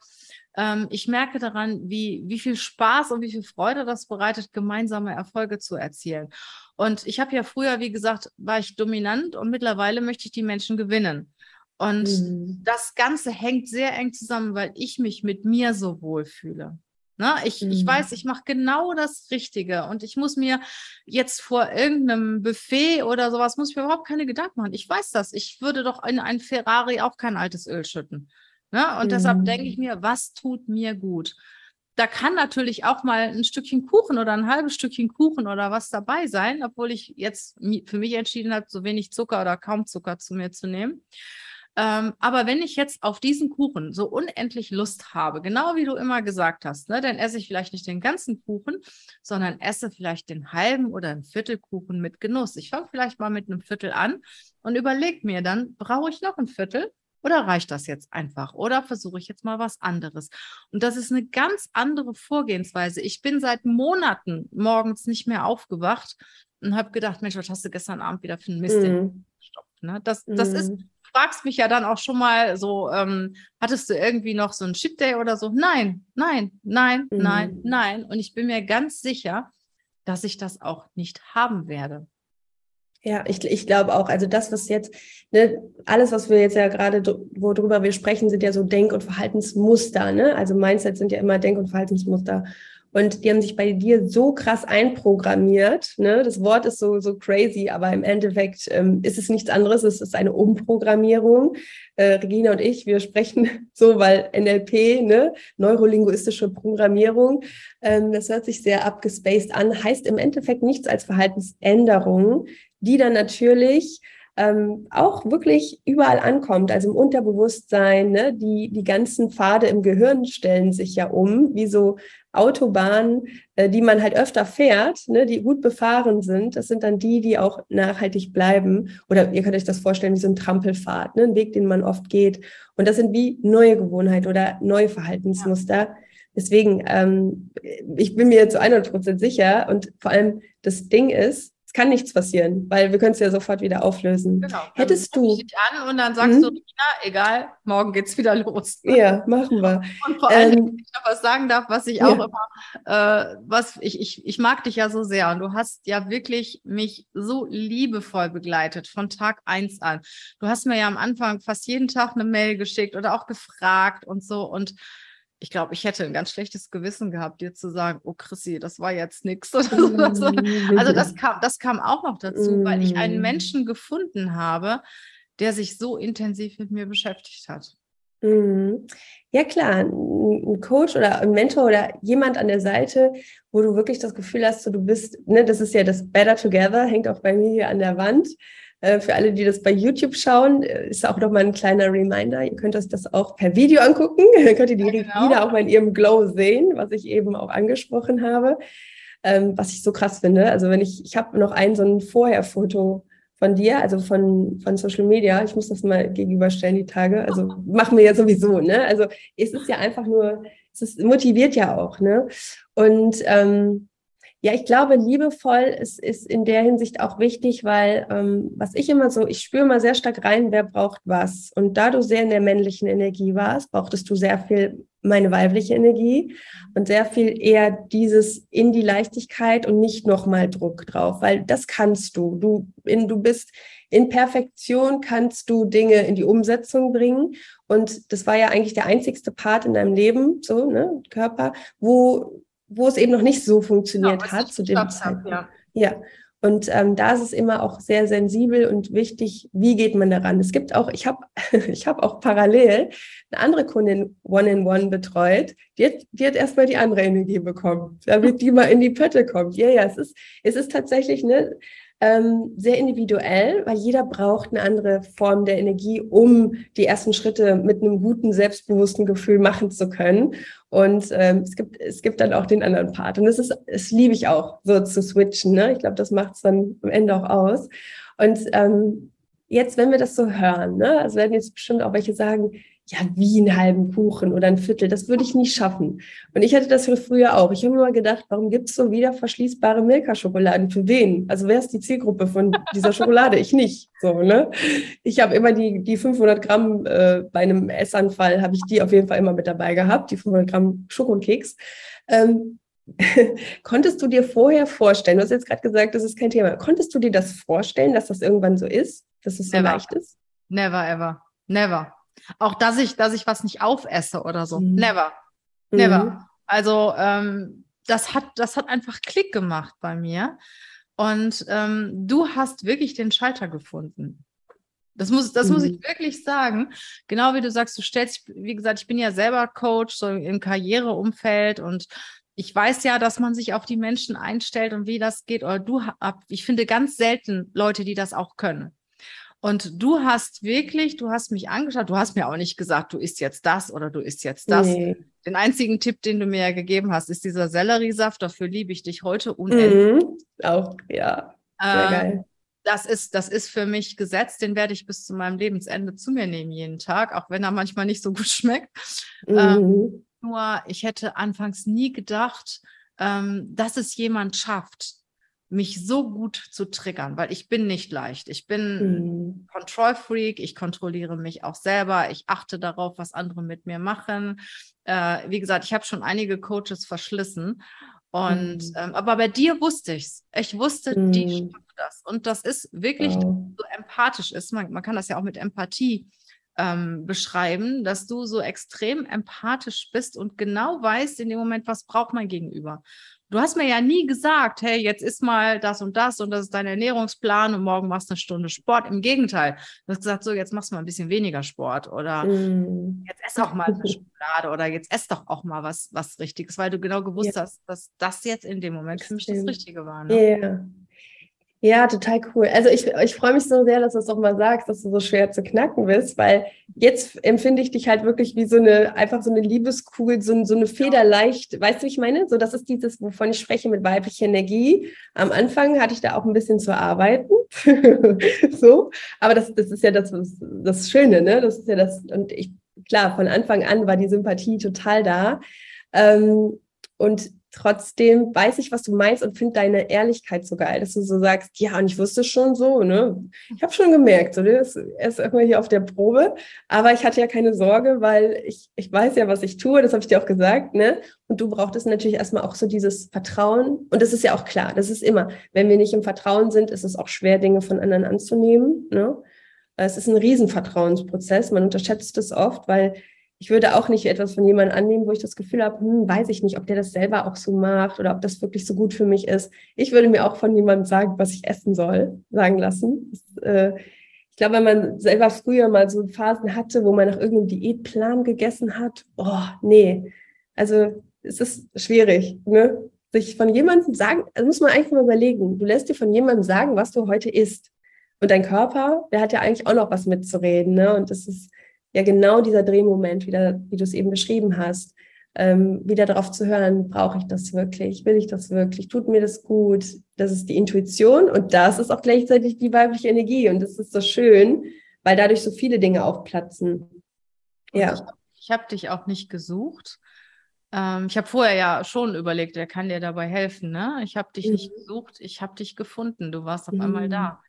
ähm, ich merke daran, wie, wie viel Spaß und wie viel Freude das bereitet, gemeinsame Erfolge zu erzielen. Und ich habe ja früher, wie gesagt, war ich dominant und mittlerweile möchte ich die Menschen gewinnen. Und mhm. das Ganze hängt sehr eng zusammen, weil ich mich mit mir so wohl fühle. Ne? Ich, mhm. ich weiß, ich mache genau das Richtige und ich muss mir jetzt vor irgendeinem Buffet oder sowas, muss ich mir überhaupt keine Gedanken machen. Ich weiß das. Ich würde doch in ein Ferrari auch kein altes Öl schütten. Ne? Und mhm. deshalb denke ich mir, was tut mir gut? da kann natürlich auch mal ein Stückchen Kuchen oder ein halbes Stückchen Kuchen oder was dabei sein, obwohl ich jetzt für mich entschieden habe, so wenig Zucker oder kaum Zucker zu mir zu nehmen. Ähm, aber wenn ich jetzt auf diesen Kuchen so unendlich Lust habe, genau wie du immer gesagt hast, ne, dann esse ich vielleicht nicht den ganzen Kuchen, sondern esse vielleicht den halben oder ein Viertelkuchen mit Genuss. Ich fange vielleicht mal mit einem Viertel an und überlege mir dann, brauche ich noch ein Viertel? Oder reicht das jetzt einfach? Oder versuche ich jetzt mal was anderes? Und das ist eine ganz andere Vorgehensweise. Ich bin seit Monaten morgens nicht mehr aufgewacht und habe gedacht, Mensch, was hast du gestern Abend wieder für einen Mist mm. gestopft? Ne? Das, das ist, mhm. du fragst mich ja dann auch schon mal so, ähm, hattest du irgendwie noch so einen Chip Day oder so? Nein, nein, nein, mm. nein, nein. Und ich bin mir ganz sicher, dass ich das auch nicht haben werde. Ja, ich, ich glaube auch, also das, was jetzt, ne, alles, was wir jetzt ja gerade, worüber wir sprechen, sind ja so Denk- und Verhaltensmuster, ne? Also Mindset sind ja immer Denk- und Verhaltensmuster. Und die haben sich bei dir so krass einprogrammiert. Ne? Das Wort ist so, so crazy, aber im Endeffekt ähm, ist es nichts anderes. Es ist eine Umprogrammierung. Äh, Regina und ich, wir sprechen so, weil NLP, ne? neurolinguistische Programmierung, ähm, das hört sich sehr abgespaced an, heißt im Endeffekt nichts als Verhaltensänderung, die dann natürlich ähm, auch wirklich überall ankommt, also im Unterbewusstsein, ne? die, die ganzen Pfade im Gehirn stellen sich ja um, wie so Autobahnen, äh, die man halt öfter fährt, ne? die gut befahren sind. Das sind dann die, die auch nachhaltig bleiben. Oder ihr könnt euch das vorstellen wie so ein Trampelpfad, ne? ein Weg, den man oft geht. Und das sind wie neue Gewohnheiten oder neue Verhaltensmuster. Ja. Deswegen, ähm, ich bin mir zu 100 Prozent sicher und vor allem das Ding ist, kann nichts passieren, weil wir können es ja sofort wieder auflösen. Genau. Hättest du. dich an und dann sagst hm? du, Rina, egal, morgen geht's wieder los. Ja, machen wir. Und vor allem, ähm, wenn ich noch was sagen darf, was ich auch ja. immer, äh, was ich, ich, ich mag dich ja so sehr und du hast ja wirklich mich so liebevoll begleitet von Tag eins an. Du hast mir ja am Anfang fast jeden Tag eine Mail geschickt oder auch gefragt und so und ich glaube, ich hätte ein ganz schlechtes Gewissen gehabt, dir zu sagen, oh Chrissy, das war jetzt nichts so. Also das kam, das kam auch noch dazu, weil ich einen mm. Menschen gefunden habe, der sich so intensiv mit mir beschäftigt hat. Mm. Ja klar, ein Coach oder ein Mentor oder jemand an der Seite, wo du wirklich das Gefühl hast, so, du bist, ne, das ist ja das Better Together, hängt auch bei mir hier an der Wand. Äh, für alle, die das bei YouTube schauen, äh, ist auch nochmal ein kleiner Reminder. Ihr könnt euch das auch per Video angucken. Dann könnt ihr die ja, genau. wieder auch mal in ihrem Glow sehen, was ich eben auch angesprochen habe. Ähm, was ich so krass finde. Also wenn ich, ich habe noch ein so ein Vorherfoto von dir, also von, von Social Media. Ich muss das mal gegenüberstellen, die Tage. Also machen wir ja sowieso, ne? Also es ist ja einfach nur, es ist, motiviert ja auch, ne? Und ähm, ja, ich glaube, liebevoll ist, ist in der Hinsicht auch wichtig, weil ähm, was ich immer so, ich spüre mal sehr stark rein, wer braucht was. Und da du sehr in der männlichen Energie warst, brauchtest du sehr viel meine weibliche Energie und sehr viel eher dieses in die Leichtigkeit und nicht nochmal Druck drauf, weil das kannst du. Du, in, du bist in Perfektion, kannst du Dinge in die Umsetzung bringen. Und das war ja eigentlich der einzigste Part in deinem Leben, so, ne, Körper, wo wo es eben noch nicht so funktioniert genau, hat zu dem Zeitpunkt. Ja. ja. Und ähm, da ist es immer auch sehr sensibel und wichtig, wie geht man daran. Es gibt auch, ich habe ich hab auch parallel eine andere Kundin One-in-One betreut, die hat, die hat erstmal die andere Energie bekommen, damit die mal in die Pötte kommt. Ja, ja, es ist, es ist tatsächlich ne, ähm, sehr individuell, weil jeder braucht eine andere Form der Energie, um die ersten Schritte mit einem guten, selbstbewussten Gefühl machen zu können. Und ähm, es, gibt, es gibt dann auch den anderen Part. Und das ist, es liebe ich auch, so zu switchen. Ne? Ich glaube, das macht es dann am Ende auch aus. Und ähm, jetzt, wenn wir das so hören, ne, also werden jetzt bestimmt auch welche sagen, ja, wie einen halben Kuchen oder ein Viertel, das würde ich nie schaffen. Und ich hatte das früher auch. Ich habe mir mal gedacht, warum gibt es so wieder verschließbare Milka-Schokoladen? Für wen? Also wer ist die Zielgruppe von dieser Schokolade? Ich nicht. So, ne? Ich habe immer die, die 500 Gramm äh, bei einem Essanfall, habe ich die auf jeden Fall immer mit dabei gehabt, die 500 Gramm Schokokeks. Ähm, konntest du dir vorher vorstellen, du hast jetzt gerade gesagt, das ist kein Thema, konntest du dir das vorstellen, dass das irgendwann so ist, dass es so Never. leicht ist? Never ever. Never. Auch dass ich, dass ich was nicht aufesse oder so. Mhm. Never. Never. Mhm. Also ähm, das hat, das hat einfach Klick gemacht bei mir. Und ähm, du hast wirklich den Schalter gefunden. Das muss, das mhm. muss ich mhm. wirklich sagen. Genau wie du sagst, du stellst, wie gesagt, ich bin ja selber Coach, so im Karriereumfeld und ich weiß ja, dass man sich auf die Menschen einstellt und wie das geht. Oder du, ich finde ganz selten Leute, die das auch können. Und du hast wirklich, du hast mich angeschaut, du hast mir auch nicht gesagt, du isst jetzt das oder du isst jetzt das. Nee. Den einzigen Tipp, den du mir ja gegeben hast, ist dieser Selleriesaft. Dafür liebe ich dich heute unendlich. Mhm. Auch, ja. Sehr ähm, geil. Das ist, das ist für mich gesetzt, den werde ich bis zu meinem Lebensende zu mir nehmen, jeden Tag, auch wenn er manchmal nicht so gut schmeckt. Ähm, mhm. Ähm, nur, ich hätte anfangs nie gedacht, ähm, dass es jemand schafft, mich so gut zu triggern, weil ich bin nicht leicht. Ich bin mhm. Control-Freak, ich kontrolliere mich auch selber, ich achte darauf, was andere mit mir machen. Äh, wie gesagt, ich habe schon einige Coaches verschlissen. Und mhm. ähm, aber bei dir wusste ich es. Ich wusste, mhm. die schafft das. Und das ist wirklich, wow. so empathisch ist. Man, man kann das ja auch mit Empathie ähm, beschreiben, dass du so extrem empathisch bist und genau weißt in dem Moment, was braucht mein Gegenüber. Du hast mir ja nie gesagt, hey, jetzt ist mal das und das und das ist dein Ernährungsplan und morgen machst du eine Stunde Sport. Im Gegenteil, du hast gesagt, so, jetzt machst du mal ein bisschen weniger Sport oder mm. jetzt ess auch mal eine Schokolade oder jetzt ess doch auch mal was, was Richtiges, weil du genau gewusst ja. hast, dass das jetzt in dem Moment für mich das Richtige war. Ne? Ja. Ja, total cool. Also ich, ich freue mich so sehr, dass du es auch mal sagst, dass du so schwer zu knacken bist, weil jetzt empfinde ich dich halt wirklich wie so eine, einfach so eine Liebeskugel, so, so eine Federleicht, weißt du, wie ich meine? So, das ist dieses, wovon ich spreche mit weiblicher Energie. Am Anfang hatte ich da auch ein bisschen zu arbeiten. so, aber das, das ist ja das, das Schöne, ne? Das ist ja das, und ich, klar, von Anfang an war die Sympathie total da. Ähm, und trotzdem weiß ich, was du meinst und finde deine Ehrlichkeit so geil, dass du so sagst, ja, und ich wusste schon so, ne? Ich habe schon gemerkt, so, das ist irgendwann hier auf der Probe, aber ich hatte ja keine Sorge, weil ich, ich weiß ja, was ich tue, das habe ich dir auch gesagt, ne? Und du brauchtest natürlich erstmal auch so dieses Vertrauen. Und das ist ja auch klar, das ist immer, wenn wir nicht im Vertrauen sind, ist es auch schwer, Dinge von anderen anzunehmen, ne? Es ist ein Riesenvertrauensprozess, man unterschätzt es oft, weil ich würde auch nicht etwas von jemandem annehmen, wo ich das Gefühl habe, hm, weiß ich nicht, ob der das selber auch so macht oder ob das wirklich so gut für mich ist. Ich würde mir auch von jemandem sagen, was ich essen soll, sagen lassen. Das, äh, ich glaube, wenn man selber früher mal so Phasen hatte, wo man nach irgendeinem Diätplan gegessen hat, oh, nee. Also es ist schwierig, ne? Sich von jemandem sagen, also muss man eigentlich mal überlegen, du lässt dir von jemandem sagen, was du heute isst. Und dein Körper, der hat ja eigentlich auch noch was mitzureden, ne? Und das ist, ja genau dieser Drehmoment, wieder, wie du es eben beschrieben hast, ähm, wieder darauf zu hören, brauche ich das wirklich, will ich das wirklich, tut mir das gut, das ist die Intuition und das ist auch gleichzeitig die weibliche Energie und das ist so schön, weil dadurch so viele Dinge aufplatzen. Ja. Ich, ich habe dich auch nicht gesucht. Ähm, ich habe vorher ja schon überlegt, wer kann dir dabei helfen. Ne? Ich habe dich mhm. nicht gesucht, ich habe dich gefunden. Du warst auf mhm. einmal da.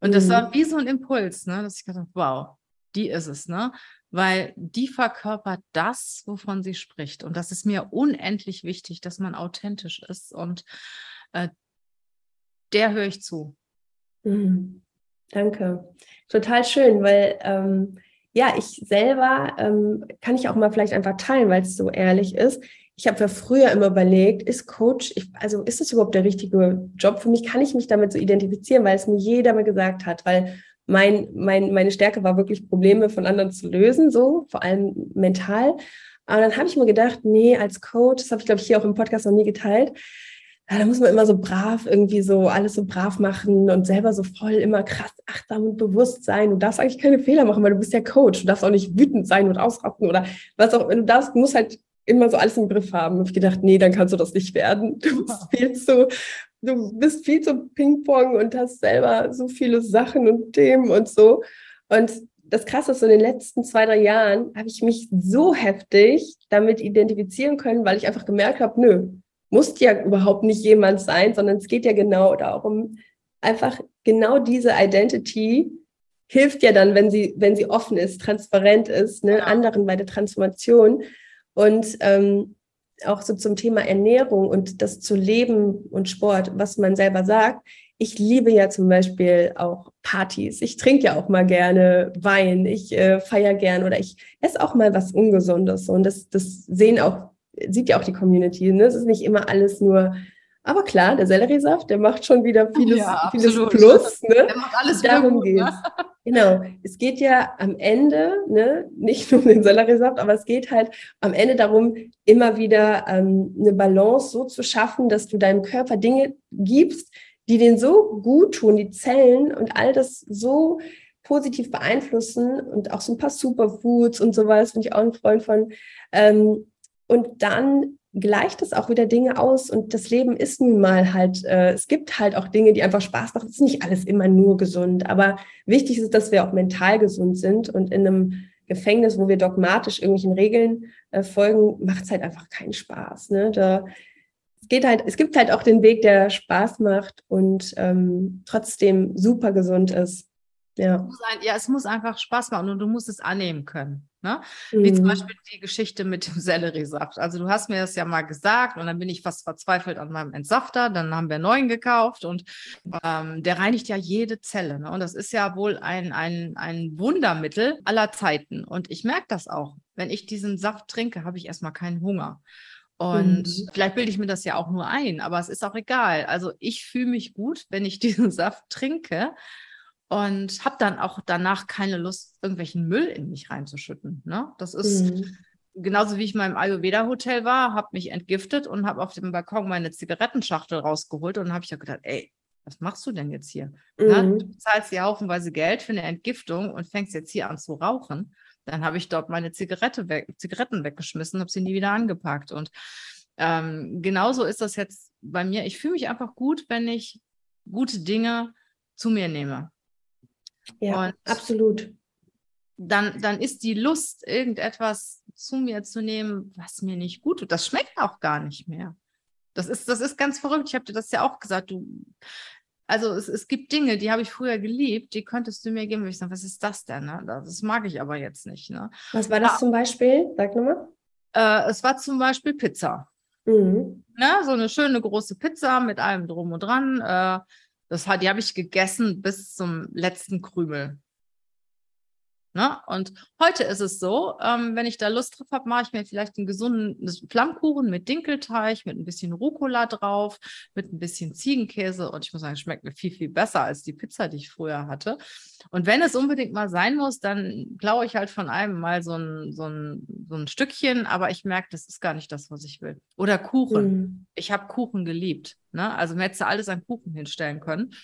Und das mhm. war wie so ein Impuls, ne? dass ich gedacht habe, wow, die ist es, ne? Weil die verkörpert das, wovon sie spricht. Und das ist mir unendlich wichtig, dass man authentisch ist. Und äh, der höre ich zu. Mhm. Danke. Total schön, weil ähm, ja, ich selber ähm, kann ich auch mal vielleicht einfach teilen, weil es so ehrlich ist. Ich habe ja früher immer überlegt, ist Coach, ich, also ist das überhaupt der richtige Job für mich? Kann ich mich damit so identifizieren, weil es mir jeder mal gesagt hat, weil mein, mein, meine Stärke war wirklich Probleme von anderen zu lösen, so vor allem mental. Aber dann habe ich mir gedacht, nee, als Coach, das habe ich glaube ich hier auch im Podcast noch nie geteilt, da muss man immer so brav irgendwie so alles so brav machen und selber so voll immer krass achtsam und bewusst sein. Du darfst eigentlich keine Fehler machen, weil du bist ja Coach. Du darfst auch nicht wütend sein und ausrasten oder was auch. Du darfst, du musst halt immer so alles im Griff haben. Und ich gedacht, nee, dann kannst du das nicht werden. Du bist viel zu, du bist viel zu Ping-Pong und hast selber so viele Sachen und Themen und so. Und das Krasse ist, so in den letzten zwei, drei Jahren habe ich mich so heftig damit identifizieren können, weil ich einfach gemerkt habe, nö, muss ja überhaupt nicht jemand sein, sondern es geht ja genau darum, einfach genau diese Identity hilft ja dann, wenn sie, wenn sie offen ist, transparent ist, ne, anderen bei der Transformation. Und ähm, auch so zum Thema Ernährung und das zu leben und Sport, was man selber sagt. Ich liebe ja zum Beispiel auch Partys. Ich trinke ja auch mal gerne Wein. Ich äh, feiere gern oder ich esse auch mal was Ungesundes. Und das, das sehen auch, sieht ja auch die Community. Ne? Es ist nicht immer alles nur aber klar, der Selleriesaft, der macht schon wieder vieles, ja, vieles Plus. Ne? Der macht alles Darum geht ne? Genau. Es geht ja am Ende, ne, nicht nur um den Selleriesaft, aber es geht halt am Ende darum, immer wieder ähm, eine Balance so zu schaffen, dass du deinem Körper Dinge gibst, die den so gut tun, die Zellen und all das so positiv beeinflussen und auch so ein paar Superfoods und sowas, bin ich auch ein Freund von. Ähm, und dann gleicht es auch wieder Dinge aus und das Leben ist nun mal halt, äh, es gibt halt auch Dinge, die einfach Spaß machen. Es ist nicht alles immer nur gesund, aber wichtig ist, dass wir auch mental gesund sind und in einem Gefängnis, wo wir dogmatisch irgendwelchen Regeln äh, folgen, macht es halt einfach keinen Spaß. Ne? Da, es geht halt, es gibt halt auch den Weg, der Spaß macht und ähm, trotzdem super gesund ist. Ja. Ja, es muss einfach Spaß machen und du musst es annehmen können. Ne? Mhm. Wie zum mhm. Beispiel die Geschichte mit dem Selleriesaft. Also du hast mir das ja mal gesagt und dann bin ich fast verzweifelt an meinem Entsafter. Dann haben wir einen neuen gekauft und ähm, der reinigt ja jede Zelle. Ne? Und das ist ja wohl ein, ein, ein Wundermittel aller Zeiten. Und ich merke das auch. Wenn ich diesen Saft trinke, habe ich erstmal keinen Hunger. Und mhm. vielleicht bilde ich mir das ja auch nur ein, aber es ist auch egal. Also ich fühle mich gut, wenn ich diesen Saft trinke und habe dann auch danach keine Lust, irgendwelchen Müll in mich reinzuschütten. Ne? Das ist mhm. genauso wie ich mal im Ayurveda-Hotel war, habe mich entgiftet und habe auf dem Balkon meine Zigarettenschachtel rausgeholt und habe ich ja gedacht, ey, was machst du denn jetzt hier? Ne? Mhm. Du zahlst ja haufenweise Geld für eine Entgiftung und fängst jetzt hier an zu rauchen. Dann habe ich dort meine Zigarette weg, Zigaretten weggeschmissen, habe sie nie wieder angepackt. Und ähm, genauso ist das jetzt bei mir. Ich fühle mich einfach gut, wenn ich gute Dinge zu mir nehme. Ja, und absolut. Dann, dann ist die Lust, irgendetwas zu mir zu nehmen, was mir nicht gut tut. Das schmeckt auch gar nicht mehr. Das ist, das ist ganz verrückt. Ich habe dir das ja auch gesagt. Du, also es, es gibt Dinge, die habe ich früher geliebt, die könntest du mir geben. Ich sage, was ist das denn? Ne? Das mag ich aber jetzt nicht. Ne? Was war das ja. zum Beispiel? Sag nochmal. Äh, es war zum Beispiel Pizza. Mhm. Ne? So eine schöne große Pizza mit allem drum und dran. Äh, das hat, die habe ich gegessen bis zum letzten Krümel. Ne? Und heute ist es so, ähm, wenn ich da Lust drauf habe, mache ich mir vielleicht einen gesunden Flammkuchen mit Dinkelteig, mit ein bisschen Rucola drauf, mit ein bisschen Ziegenkäse. Und ich muss sagen, es schmeckt mir viel, viel besser als die Pizza, die ich früher hatte. Und wenn es unbedingt mal sein muss, dann klaue ich halt von einem mal so ein, so ein, so ein Stückchen, aber ich merke, das ist gar nicht das, was ich will. Oder Kuchen. Mhm. Ich habe Kuchen geliebt. Ne? Also mir hätte alles an Kuchen hinstellen können.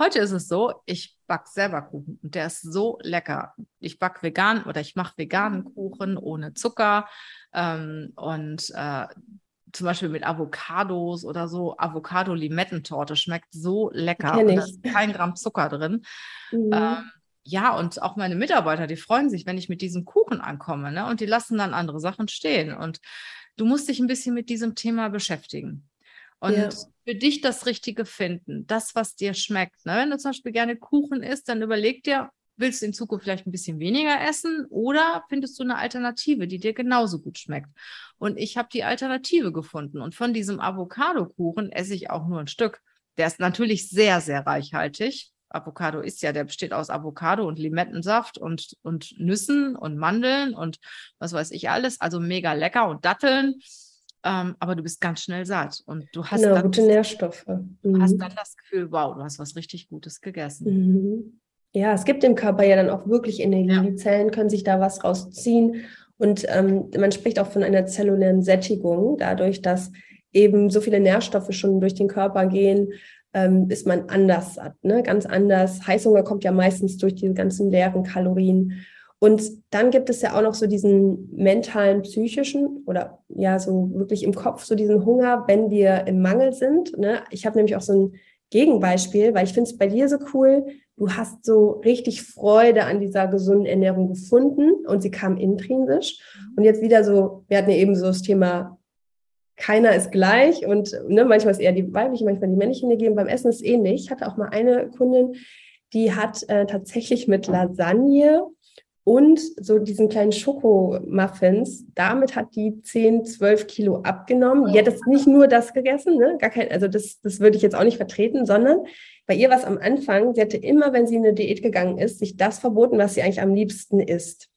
Heute ist es so, ich backe selber Kuchen und der ist so lecker. Ich backe vegan oder ich mache veganen Kuchen ohne Zucker ähm, und äh, zum Beispiel mit Avocados oder so. Avocado-Limettentorte schmeckt so lecker. Und da ist kein Gramm Zucker drin. Mhm. Ähm, ja, und auch meine Mitarbeiter, die freuen sich, wenn ich mit diesem Kuchen ankomme. Ne? Und die lassen dann andere Sachen stehen. Und du musst dich ein bisschen mit diesem Thema beschäftigen und ja. für dich das Richtige finden, das, was dir schmeckt. Ne? Wenn du zum Beispiel gerne Kuchen isst, dann überleg dir, willst du in Zukunft vielleicht ein bisschen weniger essen oder findest du eine Alternative, die dir genauso gut schmeckt? Und ich habe die Alternative gefunden und von diesem Avocado-Kuchen esse ich auch nur ein Stück. Der ist natürlich sehr, sehr reichhaltig. Avocado ist ja, der besteht aus Avocado und Limettensaft und, und Nüssen und Mandeln und was weiß ich alles. Also mega lecker und Datteln ähm, aber du bist ganz schnell satt und du hast genau, dann, gute Nährstoffe. Mhm. hast dann das Gefühl, wow, du hast was richtig Gutes gegessen. Mhm. Ja, es gibt dem Körper ja dann auch wirklich Energie. Ja. Die Zellen können sich da was rausziehen und ähm, man spricht auch von einer zellulären Sättigung, dadurch, dass eben so viele Nährstoffe schon durch den Körper gehen, ähm, ist man anders satt, ne? ganz anders. Heißhunger kommt ja meistens durch diese ganzen leeren Kalorien. Und dann gibt es ja auch noch so diesen mentalen, psychischen oder ja, so wirklich im Kopf, so diesen Hunger, wenn wir im Mangel sind. Ne? Ich habe nämlich auch so ein Gegenbeispiel, weil ich finde es bei dir so cool. Du hast so richtig Freude an dieser gesunden Ernährung gefunden und sie kam intrinsisch. Und jetzt wieder so, wir hatten ja eben so das Thema, keiner ist gleich und ne, manchmal ist eher die weibliche, manchmal die männliche. Und beim Essen ist ähnlich. Ich hatte auch mal eine Kundin, die hat äh, tatsächlich mit Lasagne und so diesen kleinen Schokomuffins. Damit hat die 10, 12 Kilo abgenommen. Die hat jetzt nicht nur das gegessen, ne? Gar kein, also das, das würde ich jetzt auch nicht vertreten, sondern bei ihr war es am Anfang, sie hatte immer, wenn sie in eine Diät gegangen ist, sich das verboten, was sie eigentlich am liebsten isst.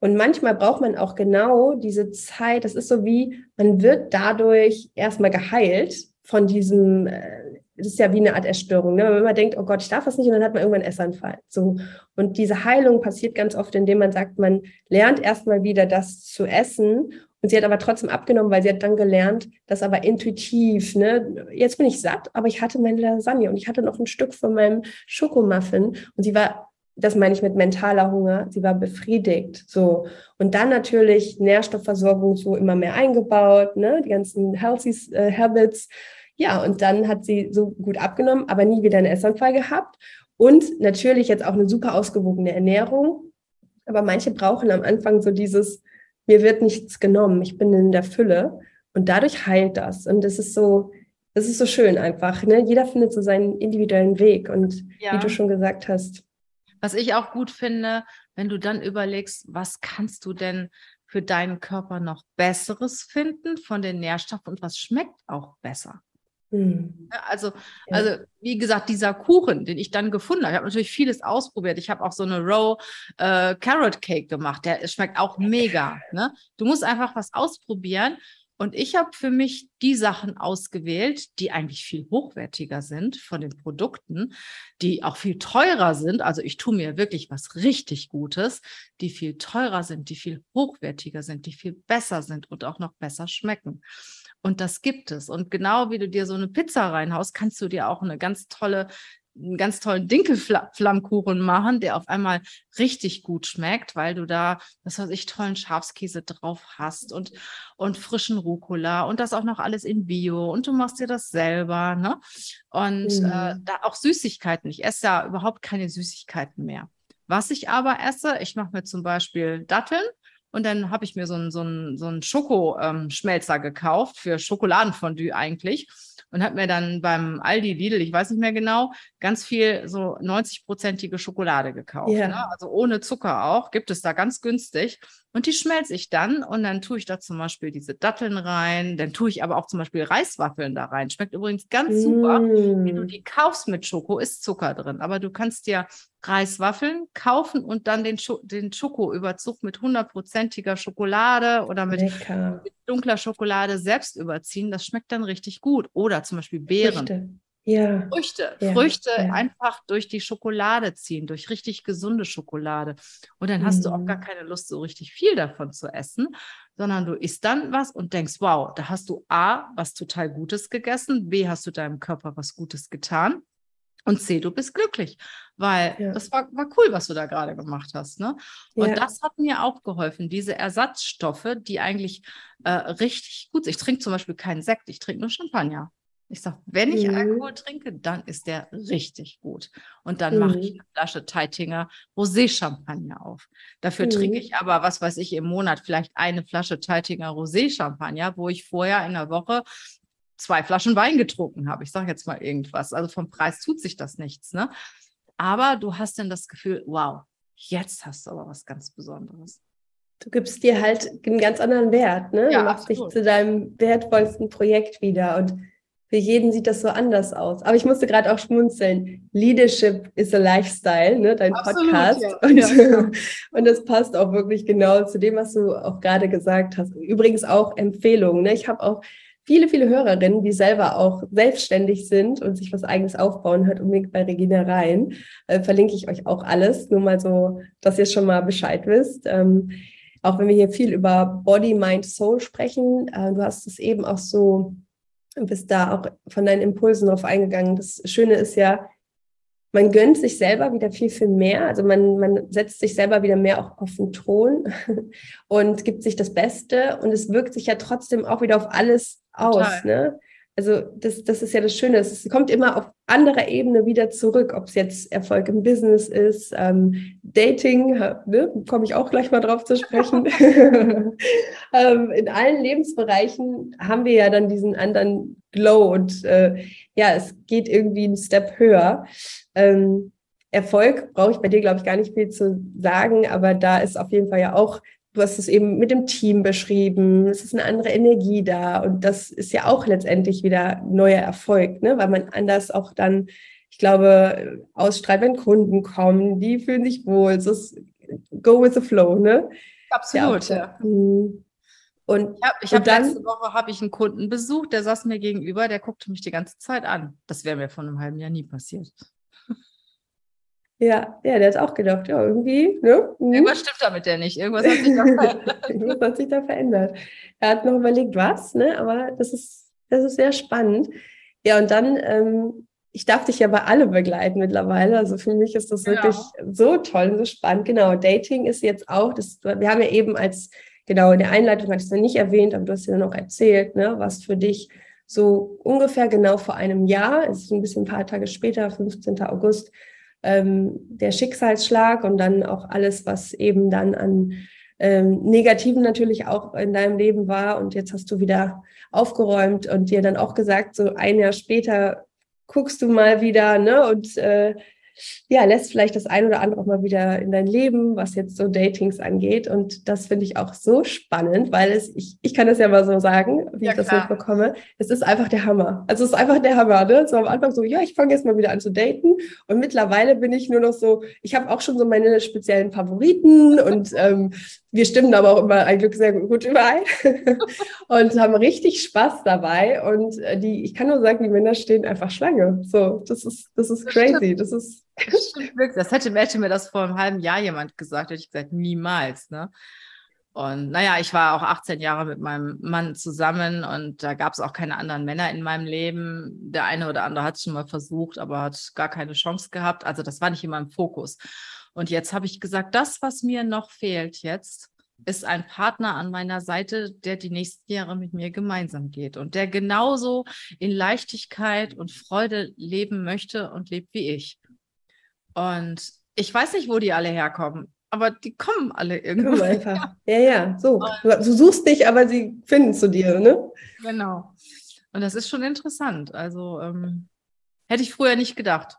Und manchmal braucht man auch genau diese Zeit. Das ist so wie, man wird dadurch erstmal geheilt von diesem äh, das ist ja wie eine Art Essstörung, ne? wenn man denkt, oh Gott, ich darf das nicht, und dann hat man irgendwann einen Essanfall. So. Und diese Heilung passiert ganz oft, indem man sagt, man lernt erstmal wieder das zu essen. Und sie hat aber trotzdem abgenommen, weil sie hat dann gelernt, das aber intuitiv, ne? Jetzt bin ich satt, aber ich hatte meine Lasagne und ich hatte noch ein Stück von meinem Schokomuffin und sie war das meine ich mit mentaler Hunger, sie war befriedigt, so. Und dann natürlich Nährstoffversorgung so immer mehr eingebaut, ne, die ganzen Healthy äh, Habits, ja, und dann hat sie so gut abgenommen, aber nie wieder einen Essanfall gehabt. Und natürlich jetzt auch eine super ausgewogene Ernährung. Aber manche brauchen am Anfang so dieses, mir wird nichts genommen, ich bin in der Fülle. Und dadurch heilt das. Und das ist so, das ist so schön einfach. Ne? Jeder findet so seinen individuellen Weg. Und ja. wie du schon gesagt hast. Was ich auch gut finde, wenn du dann überlegst, was kannst du denn für deinen Körper noch Besseres finden von den Nährstoffen und was schmeckt auch besser? Mhm. Also, also wie gesagt, dieser Kuchen, den ich dann gefunden habe, ich habe natürlich vieles ausprobiert. Ich habe auch so eine Row äh, Carrot Cake gemacht, der schmeckt auch mega. Ne? Du musst einfach was ausprobieren. Und ich habe für mich die Sachen ausgewählt, die eigentlich viel hochwertiger sind von den Produkten, die auch viel teurer sind. Also ich tue mir wirklich was richtig Gutes, die viel teurer sind, die viel hochwertiger sind, die viel besser sind und auch noch besser schmecken. Und das gibt es. Und genau wie du dir so eine Pizza reinhaust, kannst du dir auch eine ganz tolle einen ganz tollen Dinkelflammkuchen machen, der auf einmal richtig gut schmeckt, weil du da, was weiß ich, tollen Schafskäse drauf hast und, und frischen Rucola und das auch noch alles in Bio und du machst dir das selber, ne? Und äh, mhm. äh, da auch Süßigkeiten. Ich esse ja überhaupt keine Süßigkeiten mehr. Was ich aber esse, ich mache mir zum Beispiel Datteln und dann habe ich mir so einen so einen, so einen Schokoschmelzer ähm, gekauft für Schokoladenfondue eigentlich und habe mir dann beim Aldi Lidl, ich weiß nicht mehr genau, ganz viel so 90-prozentige Schokolade gekauft. Yeah. Ne? Also ohne Zucker auch, gibt es da ganz günstig. Und die schmelze ich dann und dann tue ich da zum Beispiel diese Datteln rein. Dann tue ich aber auch zum Beispiel Reiswaffeln da rein. Schmeckt übrigens ganz super. Mm. Wenn du die kaufst mit Schoko, ist Zucker drin. Aber du kannst dir Reiswaffeln kaufen und dann den, Scho den Schokoüberzug mit hundertprozentiger Schokolade oder mit, mit, dunkler Schokolade selbst überziehen. Das schmeckt dann richtig gut. Oder zum Beispiel Beeren. Früchte. Ja. Früchte, ja. Früchte ja. einfach durch die Schokolade ziehen, durch richtig gesunde Schokolade. Und dann hast mhm. du auch gar mhm. keine Lust, so richtig viel davon zu essen, sondern du isst dann was und denkst, wow, da hast du A, was total Gutes gegessen, B, hast du deinem Körper was Gutes getan. Und C, du bist glücklich, weil ja. das war, war cool, was du da gerade gemacht hast. Ne? Und ja. das hat mir auch geholfen, diese Ersatzstoffe, die eigentlich äh, richtig gut sind. Ich trinke zum Beispiel keinen Sekt, ich trinke nur Champagner. Ich sage, wenn ich mhm. Alkohol trinke, dann ist der richtig gut. Und dann mhm. mache ich mhm. eine Flasche Teitinger Rosé-Champagner auf. Dafür mhm. trinke ich aber, was weiß ich, im Monat vielleicht eine Flasche Teitinger Rosé-Champagner, wo ich vorher in der Woche zwei Flaschen Wein getrunken habe. Ich sage jetzt mal irgendwas. Also vom Preis tut sich das nichts. Ne? Aber du hast dann das Gefühl, wow, jetzt hast du aber was ganz Besonderes. Du gibst dir halt einen ganz anderen Wert. Ne? Ja, du machst absolut. dich zu deinem wertvollsten Projekt wieder. Und für jeden sieht das so anders aus. Aber ich musste gerade auch schmunzeln. Leadership is a Lifestyle, ne, dein Absolut, Podcast. Ja. Und, ja. und das passt auch wirklich genau zu dem, was du auch gerade gesagt hast. Übrigens auch Empfehlungen. Ne? Ich habe auch viele, viele Hörerinnen, die selber auch selbstständig sind und sich was eigenes aufbauen, hört unbedingt bei Regina rein. Äh, verlinke ich euch auch alles, nur mal so, dass ihr schon mal Bescheid wisst. Ähm, auch wenn wir hier viel über Body, Mind, Soul sprechen, äh, du hast es eben auch so bist da auch von deinen Impulsen drauf eingegangen. Das Schöne ist ja, man gönnt sich selber wieder viel, viel mehr. Also man, man setzt sich selber wieder mehr auch auf den Thron und gibt sich das Beste. Und es wirkt sich ja trotzdem auch wieder auf alles aus. Ne? Also das, das ist ja das Schöne. Es kommt immer auf anderer Ebene wieder zurück, ob es jetzt Erfolg im Business ist, ähm, Dating, ne, komme ich auch gleich mal drauf zu sprechen. ähm, in allen Lebensbereichen haben wir ja dann diesen anderen Glow und äh, ja, es geht irgendwie einen Step höher. Ähm, Erfolg brauche ich bei dir, glaube ich, gar nicht viel zu sagen, aber da ist auf jeden Fall ja auch du hast es eben mit dem Team beschrieben, es ist eine andere Energie da und das ist ja auch letztendlich wieder neuer Erfolg, ne? weil man anders auch dann, ich glaube, ausstrahlt, wenn Kunden kommen, die fühlen sich wohl, es ist go with the flow, ne? Absolut, ja. ja. Mhm. Und ich habe hab letzte Woche habe ich einen Kunden besucht, der saß mir gegenüber, der guckte mich die ganze Zeit an. Das wäre mir vor einem halben Jahr nie passiert. Ja, ja, der hat auch gedacht, ja, irgendwie, ne? Hm. Irgendwas stimmt da mit der nicht. Irgendwas hat sich da verändert. Irgendwas hat sich da verändert. Er hat noch überlegt, was, ne? Aber das ist, das ist sehr spannend. Ja, und dann, ähm, ich darf dich ja bei alle begleiten mittlerweile. Also für mich ist das genau. wirklich so toll und so spannend. Genau, Dating ist jetzt auch, das, wir haben ja eben als, genau, in der Einleitung hatte ich es noch nicht erwähnt, aber du hast ja noch erzählt, ne, was für dich so ungefähr genau vor einem Jahr, es ist ein bisschen ein paar Tage später, 15. August, ähm, der Schicksalsschlag und dann auch alles, was eben dann an ähm, Negativen natürlich auch in deinem Leben war. Und jetzt hast du wieder aufgeräumt und dir dann auch gesagt, so ein Jahr später guckst du mal wieder, ne? Und äh, ja, lässt vielleicht das ein oder andere auch mal wieder in dein Leben, was jetzt so Datings angeht. Und das finde ich auch so spannend, weil es, ich, ich kann das ja mal so sagen, wie ja, ich das klar. mitbekomme. Es ist einfach der Hammer. Also es ist einfach der Hammer, ne? So am Anfang so, ja, ich fange jetzt mal wieder an zu daten. Und mittlerweile bin ich nur noch so, ich habe auch schon so meine speziellen Favoriten und ähm, wir stimmen aber auch immer ein Glück sehr gut überein und haben richtig Spaß dabei. Und äh, die, ich kann nur sagen, die Männer stehen einfach Schlange. So, das ist, das ist crazy. Das ist das hätte, hätte, mir das vor einem halben Jahr jemand gesagt, hätte ich gesagt, niemals. Ne? Und naja, ich war auch 18 Jahre mit meinem Mann zusammen und da gab es auch keine anderen Männer in meinem Leben. Der eine oder andere hat es schon mal versucht, aber hat gar keine Chance gehabt. Also das war nicht in meinem Fokus. Und jetzt habe ich gesagt, das, was mir noch fehlt jetzt, ist ein Partner an meiner Seite, der die nächsten Jahre mit mir gemeinsam geht und der genauso in Leichtigkeit und Freude leben möchte und lebt wie ich. Und ich weiß nicht, wo die alle herkommen, aber die kommen alle irgendwo. einfach. Ja, ja, so. Du, suchst dich, aber sie finden zu dir, ne? Genau. Und das ist schon interessant. Also ähm, hätte ich früher nicht gedacht.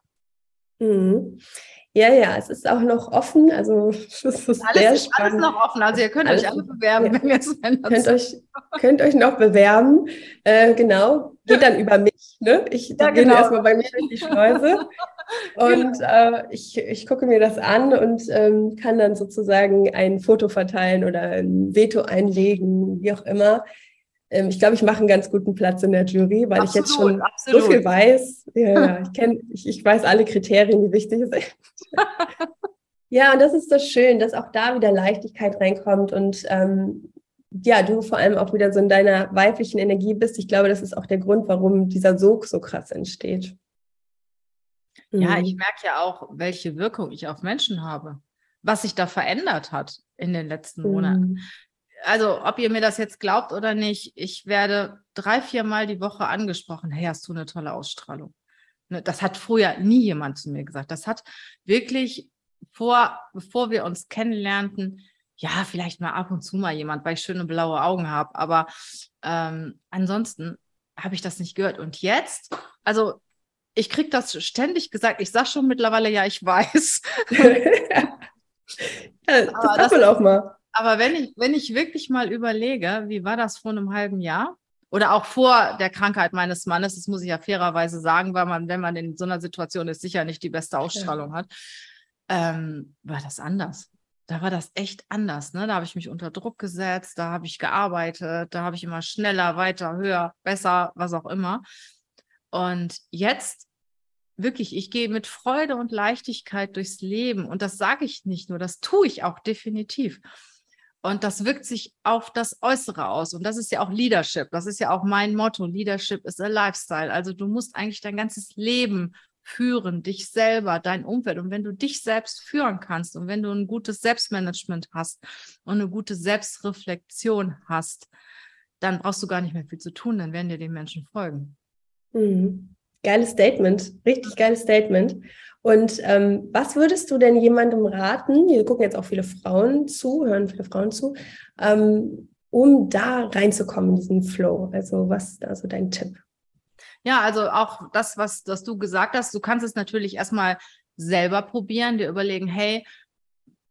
Mhm. Ja, ja, es ist auch noch offen. Also es ist alles, sehr ist spannend. alles noch offen. Also ihr könnt alles, euch alle bewerben, ja. wenn ihr es könnt euch, könnt euch noch bewerben. Äh, genau. Geht dann über mich. Ne? Ich ja, genau. erstmal bei mir durch die Schleuse. Und äh, ich, ich gucke mir das an und ähm, kann dann sozusagen ein Foto verteilen oder ein Veto einlegen, wie auch immer. Ähm, ich glaube, ich mache einen ganz guten Platz in der Jury, weil absolut, ich jetzt schon absolut. so viel weiß. Ja, ja ich, kenn, ich, ich weiß alle Kriterien, die wichtig sind. ja, und das ist so schön, dass auch da wieder Leichtigkeit reinkommt und ähm, ja, du vor allem auch wieder so in deiner weiblichen Energie bist. Ich glaube, das ist auch der Grund, warum dieser Sog so krass entsteht. Ja, ich mhm. merke ja auch, welche Wirkung ich auf Menschen habe, was sich da verändert hat in den letzten Monaten. Mhm. Also, ob ihr mir das jetzt glaubt oder nicht, ich werde drei, vier Mal die Woche angesprochen. Hey, hast du eine tolle Ausstrahlung? Ne, das hat früher nie jemand zu mir gesagt. Das hat wirklich vor, bevor wir uns kennenlernten, ja, vielleicht mal ab und zu mal jemand, weil ich schöne blaue Augen habe. Aber ähm, ansonsten habe ich das nicht gehört. Und jetzt, also ich kriege das ständig gesagt. Ich sage schon mittlerweile, ja, ich weiß. ja, das hat man auch mal. Aber wenn ich, wenn ich wirklich mal überlege, wie war das vor einem halben Jahr? Oder auch vor der Krankheit meines Mannes, das muss ich ja fairerweise sagen, weil man, wenn man in so einer Situation ist, sicher nicht die beste Ausstrahlung ja. hat, ähm, war das anders. Da war das echt anders. Ne? Da habe ich mich unter Druck gesetzt, da habe ich gearbeitet, da habe ich immer schneller, weiter, höher, besser, was auch immer. Und jetzt wirklich, ich gehe mit Freude und Leichtigkeit durchs Leben. Und das sage ich nicht nur, das tue ich auch definitiv. Und das wirkt sich auf das Äußere aus. Und das ist ja auch Leadership. Das ist ja auch mein Motto. Leadership is a lifestyle. Also du musst eigentlich dein ganzes Leben führen, dich selber, dein Umfeld. Und wenn du dich selbst führen kannst und wenn du ein gutes Selbstmanagement hast und eine gute Selbstreflexion hast, dann brauchst du gar nicht mehr viel zu tun, dann werden dir die Menschen folgen. Mhm. Geiles Statement, richtig geiles Statement. Und ähm, was würdest du denn jemandem raten? Hier gucken jetzt auch viele Frauen zu, hören viele Frauen zu, ähm, um da reinzukommen in diesen Flow. Also was ist da dein Tipp? Ja, also auch das, was, was du gesagt hast, du kannst es natürlich erstmal selber probieren, dir überlegen, hey,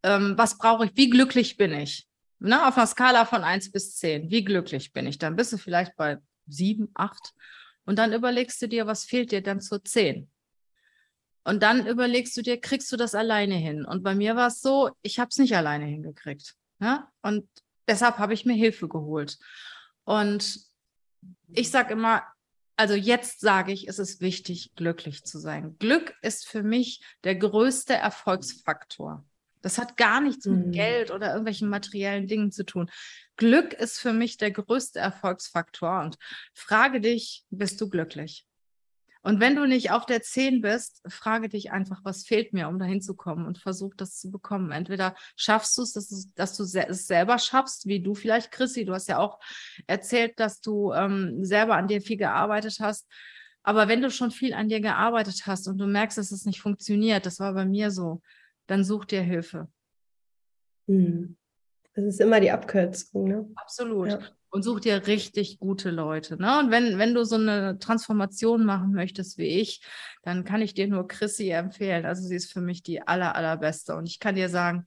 ähm, was brauche ich, wie glücklich bin ich? Ne, auf einer Skala von 1 bis 10, wie glücklich bin ich? Dann bist du vielleicht bei 7, 8 und dann überlegst du dir, was fehlt dir dann zur 10? Und dann überlegst du dir, kriegst du das alleine hin? Und bei mir war es so, ich habe es nicht alleine hingekriegt. Ja? Und deshalb habe ich mir Hilfe geholt. Und ich sage immer, also jetzt sage ich, es ist wichtig, glücklich zu sein. Glück ist für mich der größte Erfolgsfaktor. Das hat gar nichts mit mhm. Geld oder irgendwelchen materiellen Dingen zu tun. Glück ist für mich der größte Erfolgsfaktor. Und frage dich, bist du glücklich? Und wenn du nicht auf der 10 bist, frage dich einfach, was fehlt mir, um dahin zu kommen und versuch das zu bekommen. Entweder schaffst du es, dass, dass, du es selber schaffst, wie du vielleicht, Chrissy. Du hast ja auch erzählt, dass du ähm, selber an dir viel gearbeitet hast. Aber wenn du schon viel an dir gearbeitet hast und du merkst, dass es nicht funktioniert, das war bei mir so, dann such dir Hilfe. Hm. Das ist immer die Abkürzung, ne? Absolut. Ja und such dir richtig gute Leute. Ne? Und wenn, wenn du so eine Transformation machen möchtest wie ich, dann kann ich dir nur Chrissy empfehlen. Also sie ist für mich die aller, allerbeste. Und ich kann dir sagen,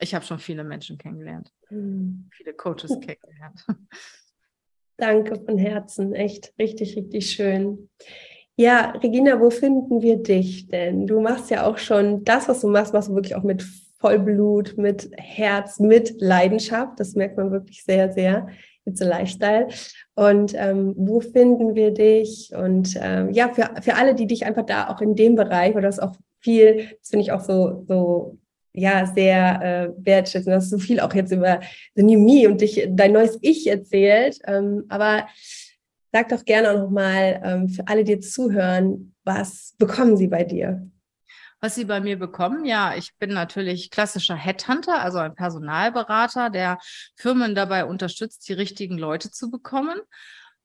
ich habe schon viele Menschen kennengelernt, mhm. viele Coaches kennengelernt. Danke von Herzen, echt richtig, richtig schön. Ja, Regina, wo finden wir dich denn? Du machst ja auch schon das, was du machst, machst du wirklich auch mit Vollblut, mit Herz, mit Leidenschaft. Das merkt man wirklich sehr, sehr. It's a Lifestyle. Und ähm, wo finden wir dich? Und ähm, ja, für, für alle, die dich einfach da auch in dem Bereich, oder das auch viel, das finde ich auch so, so ja, sehr äh, wertschätzen. Du so viel auch jetzt über The New Me und dich, dein neues Ich erzählt. Ähm, aber sag doch gerne auch nochmal ähm, für alle, die jetzt zuhören, was bekommen sie bei dir? was Sie bei mir bekommen. Ja, ich bin natürlich klassischer Headhunter, also ein Personalberater, der Firmen dabei unterstützt, die richtigen Leute zu bekommen.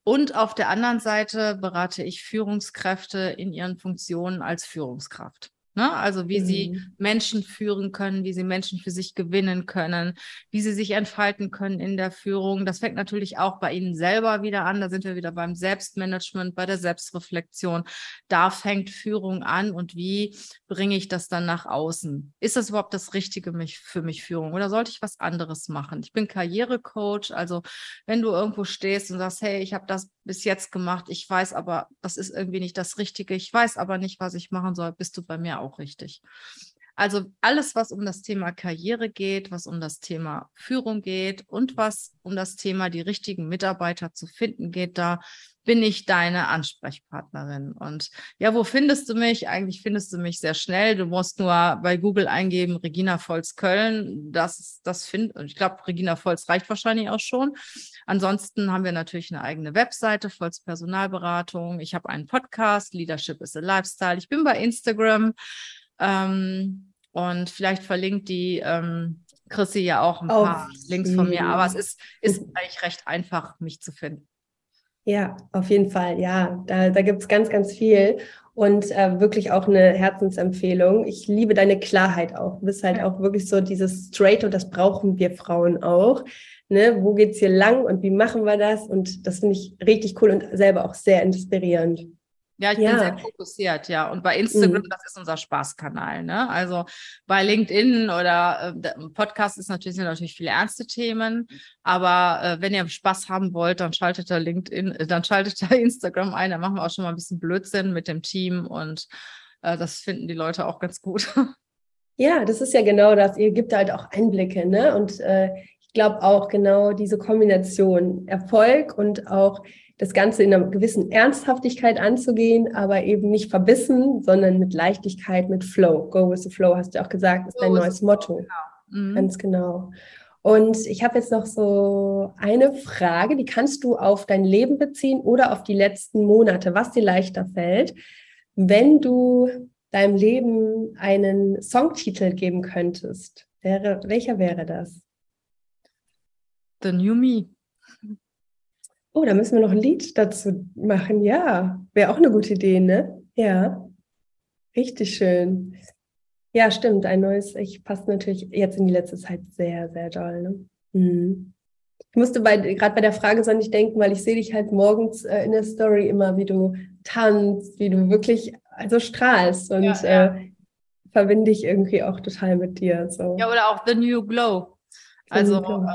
Und auf der anderen Seite berate ich Führungskräfte in ihren Funktionen als Führungskraft. Ne? Also wie mhm. sie Menschen führen können, wie sie Menschen für sich gewinnen können, wie sie sich entfalten können in der Führung. Das fängt natürlich auch bei ihnen selber wieder an. Da sind wir wieder beim Selbstmanagement, bei der Selbstreflexion. Da fängt Führung an und wie bringe ich das dann nach außen? Ist das überhaupt das Richtige für mich Führung oder sollte ich was anderes machen? Ich bin Karrierecoach. Also wenn du irgendwo stehst und sagst, hey, ich habe das bis jetzt gemacht, ich weiß aber, das ist irgendwie nicht das Richtige, ich weiß aber nicht, was ich machen soll, bist du bei mir auch richtig. Also alles, was um das Thema Karriere geht, was um das Thema Führung geht und was um das Thema die richtigen Mitarbeiter zu finden geht, da bin ich deine Ansprechpartnerin. Und ja, wo findest du mich? Eigentlich findest du mich sehr schnell. Du musst nur bei Google eingeben, Regina Volz Köln. Das, das finde ich glaube, Regina Volz reicht wahrscheinlich auch schon. Ansonsten haben wir natürlich eine eigene Webseite, Volz Personalberatung. Ich habe einen Podcast, Leadership is a Lifestyle. Ich bin bei Instagram. Ähm, und vielleicht verlinkt die ähm, Chrissy ja auch ein Auf paar Links von mir. Aber es ist, ist eigentlich recht einfach, mich zu finden. Ja, auf jeden Fall. Ja, da, da gibt es ganz, ganz viel und äh, wirklich auch eine Herzensempfehlung. Ich liebe deine Klarheit auch. Du bist halt auch wirklich so dieses Straight und das brauchen wir Frauen auch. Ne? Wo geht's hier lang und wie machen wir das? Und das finde ich richtig cool und selber auch sehr inspirierend. Ja, ich ja. bin sehr fokussiert, ja. Und bei Instagram, mhm. das ist unser Spaßkanal. Ne? Also bei LinkedIn oder äh, Podcast ist natürlich, sind natürlich viele ernste Themen. Aber äh, wenn ihr Spaß haben wollt, dann schaltet da LinkedIn, äh, dann schaltet da Instagram ein. Da machen wir auch schon mal ein bisschen Blödsinn mit dem Team und äh, das finden die Leute auch ganz gut. Ja, das ist ja genau das. Ihr gebt halt auch Einblicke, ne? Und äh, ich glaube auch genau diese Kombination Erfolg und auch das Ganze in einer gewissen Ernsthaftigkeit anzugehen, aber eben nicht verbissen, sondern mit Leichtigkeit, mit Flow. Go with the Flow, hast du auch gesagt, ist dein neues Motto. Genau. Mhm. Ganz genau. Und ich habe jetzt noch so eine Frage, die kannst du auf dein Leben beziehen oder auf die letzten Monate, was dir leichter fällt. wenn du deinem Leben einen Songtitel geben könntest, wäre, welcher wäre das? The New Me. Oh, da müssen wir noch ein Lied dazu machen. Ja, wäre auch eine gute Idee, ne? Ja, richtig schön. Ja, stimmt. Ein neues Ich passt natürlich jetzt in die letzte Zeit sehr, sehr doll. Ne? Mhm. Ich musste bei, gerade bei der Frage so nicht denken, weil ich sehe dich halt morgens äh, in der Story immer, wie du tanzt, wie du wirklich also strahlst und ja, ja. Äh, verbinde ich irgendwie auch total mit dir. So. Ja, oder auch The New Glow. Also, Glow.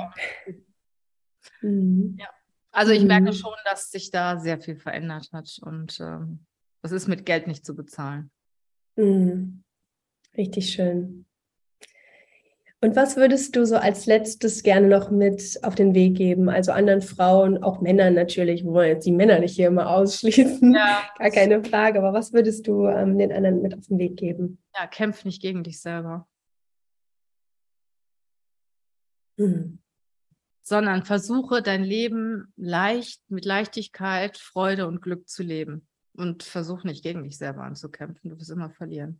Äh, mhm. ja. Also ich mhm. merke schon, dass sich da sehr viel verändert hat und ähm, das ist mit Geld nicht zu bezahlen. Mhm. Richtig schön. Und was würdest du so als letztes gerne noch mit auf den Weg geben? Also anderen Frauen, auch Männern natürlich. Wir wollen jetzt die Männer nicht hier immer ausschließen. Ja. Gar keine Frage. Aber was würdest du ähm, den anderen mit auf den Weg geben? Ja, kämpf nicht gegen dich selber. Mhm. Sondern versuche dein Leben leicht, mit Leichtigkeit, Freude und Glück zu leben. Und versuch nicht gegen dich selber anzukämpfen. Du wirst immer verlieren.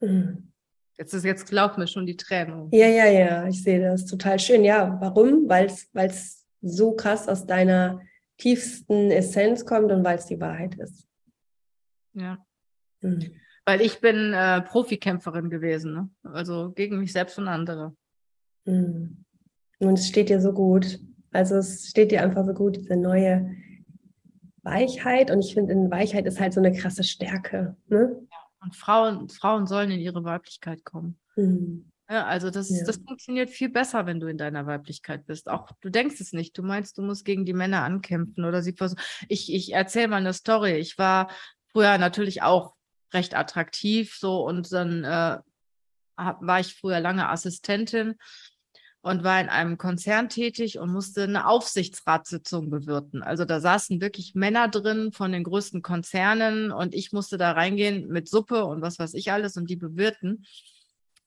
Mhm. Jetzt ist jetzt glaubt mir schon die Tränen. Ja, ja, ja, ich sehe das total schön. Ja, warum? Weil es so krass aus deiner tiefsten Essenz kommt und weil es die Wahrheit ist. Ja. Mhm. Weil ich bin äh, Profikämpferin gewesen, ne? also gegen mich selbst und andere. Mhm. Und es steht dir so gut. Also es steht dir einfach so gut, diese neue Weichheit. Und ich finde, in Weichheit ist halt so eine krasse Stärke. Ne? Ja. Und Frauen, Frauen sollen in ihre Weiblichkeit kommen. Mhm. Ja, also das, ja. das funktioniert viel besser, wenn du in deiner Weiblichkeit bist. Auch du denkst es nicht. Du meinst, du musst gegen die Männer ankämpfen oder sie versuchen. Ich, ich erzähle mal eine Story. Ich war früher natürlich auch recht attraktiv so und dann äh, war ich früher lange Assistentin und war in einem Konzern tätig und musste eine Aufsichtsratssitzung bewirten. Also da saßen wirklich Männer drin von den größten Konzernen und ich musste da reingehen mit Suppe und was weiß ich alles und die bewirten.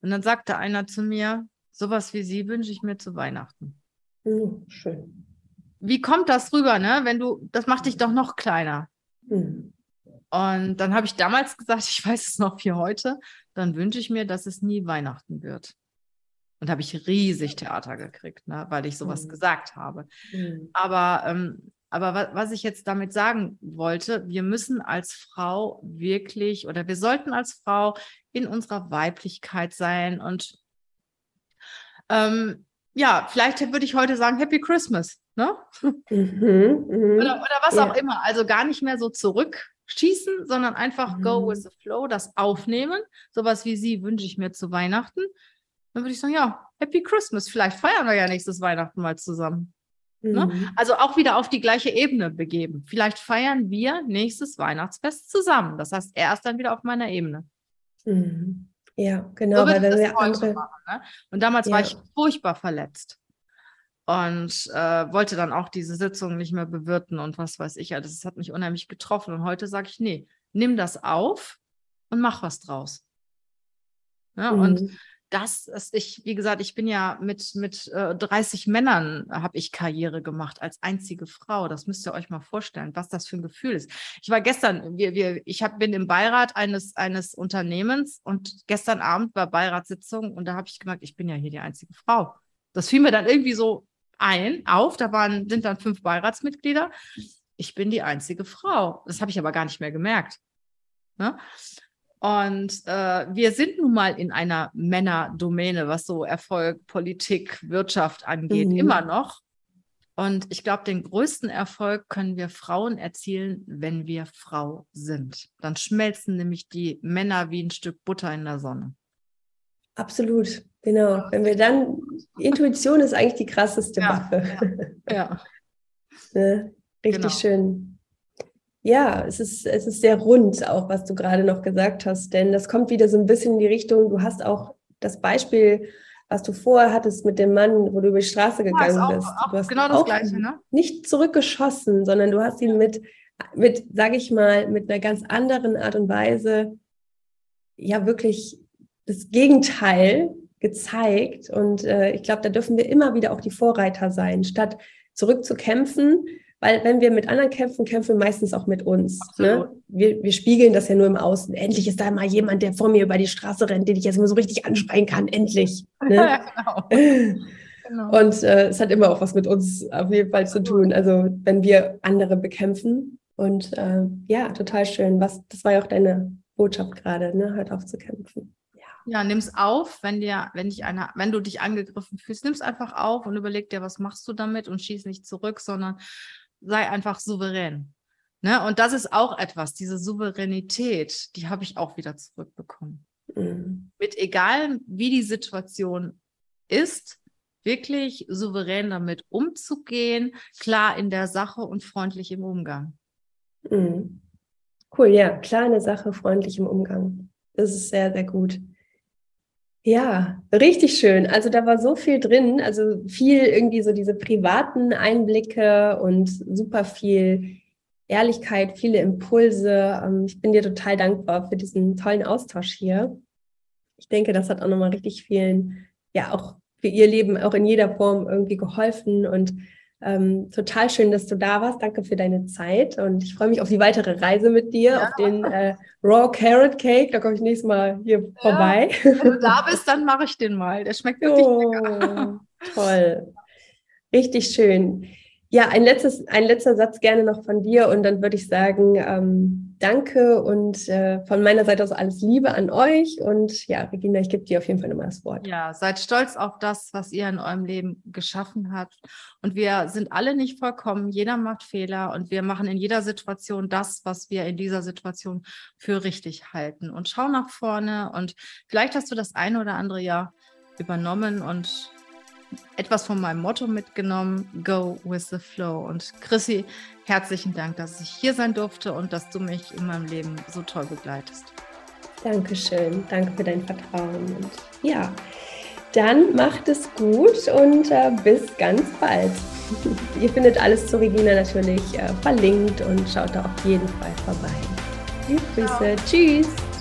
Und dann sagte einer zu mir, sowas wie Sie wünsche ich mir zu Weihnachten. Mhm, schön. Wie kommt das rüber, ne? Wenn du, das macht dich doch noch kleiner. Mhm. Und dann habe ich damals gesagt, ich weiß es noch wie heute, dann wünsche ich mir, dass es nie Weihnachten wird. Und habe ich riesig Theater gekriegt, ne, weil ich sowas mhm. gesagt habe. Mhm. Aber, ähm, aber was, was ich jetzt damit sagen wollte, wir müssen als Frau wirklich oder wir sollten als Frau in unserer Weiblichkeit sein. Und ähm, ja, vielleicht würde ich heute sagen, Happy Christmas. Ne? Mhm, mh. oder, oder was ja. auch immer. Also gar nicht mehr so zurückschießen, sondern einfach go mhm. with the flow, das aufnehmen. Sowas wie sie wünsche ich mir zu Weihnachten dann würde ich sagen, ja, Happy Christmas. Vielleicht feiern wir ja nächstes Weihnachten mal zusammen. Ne? Mhm. Ne? Also auch wieder auf die gleiche Ebene begeben. Vielleicht feiern wir nächstes Weihnachtsfest zusammen. Das heißt, er ist dann wieder auf meiner Ebene. Mhm. Ja, genau. So weil wenn wir andere... machen, ne? Und damals ja. war ich furchtbar verletzt und äh, wollte dann auch diese Sitzung nicht mehr bewirten und was weiß ich. Also das hat mich unheimlich getroffen. Und heute sage ich, nee, nimm das auf und mach was draus. Ja, mhm. Und das ist, ich, wie gesagt, ich bin ja mit, mit äh, 30 Männern habe ich Karriere gemacht als einzige Frau. Das müsst ihr euch mal vorstellen, was das für ein Gefühl ist. Ich war gestern, wir, wir, ich hab, bin im Beirat eines, eines Unternehmens und gestern Abend war Beiratssitzung und da habe ich gemerkt, ich bin ja hier die einzige Frau. Das fiel mir dann irgendwie so ein, auf. Da waren, sind dann fünf Beiratsmitglieder. Ich bin die einzige Frau. Das habe ich aber gar nicht mehr gemerkt. Ne? Und äh, wir sind nun mal in einer Männerdomäne, was so Erfolg, Politik, Wirtschaft angeht, mhm. immer noch. Und ich glaube, den größten Erfolg können wir Frauen erzielen, wenn wir Frau sind. Dann schmelzen nämlich die Männer wie ein Stück Butter in der Sonne. Absolut, genau. Wenn wir dann, Intuition ist eigentlich die krasseste ja, Waffe. Ja. ja. ne? Richtig genau. schön. Ja, es ist, es ist sehr rund, auch was du gerade noch gesagt hast, denn das kommt wieder so ein bisschen in die Richtung, du hast auch das Beispiel, was du vorher hattest mit dem Mann, wo du über die Straße gegangen ja, auch, bist. Auch du hast genau das Gleiche, ne? Nicht zurückgeschossen, sondern du hast ihn mit, mit, sag ich mal, mit einer ganz anderen Art und Weise, ja, wirklich das Gegenteil gezeigt. Und äh, ich glaube, da dürfen wir immer wieder auch die Vorreiter sein, statt zurückzukämpfen, Weil wenn wir mit anderen kämpfen, kämpfen wir meistens auch mit uns. Ne? Wir, wir spiegeln das ja nur im Außen. Endlich ist da mal jemand, der vor mir über die Straße rennt, den ich jetzt mal so richtig anschreien kann. Endlich. Ne? Ja, genau. genau. Und äh, es hat immer auch was mit uns auf jeden Fall zu tun. Also wenn wir andere bekämpfen. Und äh, ja, total schön. Was, das war ja auch deine Botschaft gerade, ne? Hört auf zu kämpfen. Ja, nimm es auf, wenn dir, wenn dich einer, wenn du dich angegriffen fühlst, nimm es einfach auf und überleg dir, was machst du damit und schieß nicht zurück, sondern sei einfach souverän. Ne? Und das ist auch etwas, diese Souveränität, die habe ich auch wieder zurückbekommen. Mhm. Mit egal, wie die Situation ist, wirklich souverän damit umzugehen, klar in der Sache und freundlich im Umgang. Mhm. Cool, ja, klar in der Sache, freundlich im Umgang. Das ist sehr, sehr gut. Ja, richtig schön. Also da war so viel drin, also viel irgendwie so diese privaten Einblicke und super viel Ehrlichkeit, viele Impulse. Ähm, ich bin dir total dankbar für diesen tollen Austausch hier. Ich denke, das hat auch nochmal richtig vielen, ja, auch für ihr Leben auch in jeder Form irgendwie geholfen und ähm, total schön, dass du da warst. Danke für deine Zeit und ich freue mich auf die weitere Reise mit dir, ja. auf den äh, Raw Carrot Cake. Da komme ich nächstes Mal hier ja. vorbei. Wenn du da bist, dann mache ich den mal. Der schmeckt wirklich oh, lecker. Toll. Richtig schön. Ja, ein, letztes, ein letzter Satz gerne noch von dir und dann würde ich sagen, ähm, danke und äh, von meiner Seite aus alles Liebe an euch und ja, Regina, ich gebe dir auf jeden Fall nochmal das Wort. Ja, seid stolz auf das, was ihr in eurem Leben geschaffen habt und wir sind alle nicht vollkommen, jeder macht Fehler und wir machen in jeder Situation das, was wir in dieser Situation für richtig halten und schau nach vorne und vielleicht hast du das eine oder andere Jahr übernommen und etwas von meinem Motto mitgenommen, Go with the Flow. Und Chrissy, herzlichen Dank, dass ich hier sein durfte und dass du mich in meinem Leben so toll begleitest. Dankeschön, danke für dein Vertrauen. Und ja, dann macht es gut und äh, bis ganz bald. Ihr findet alles zu Regina natürlich äh, verlinkt und schaut da auf jeden Fall vorbei. Liebe Grüße, tschüss.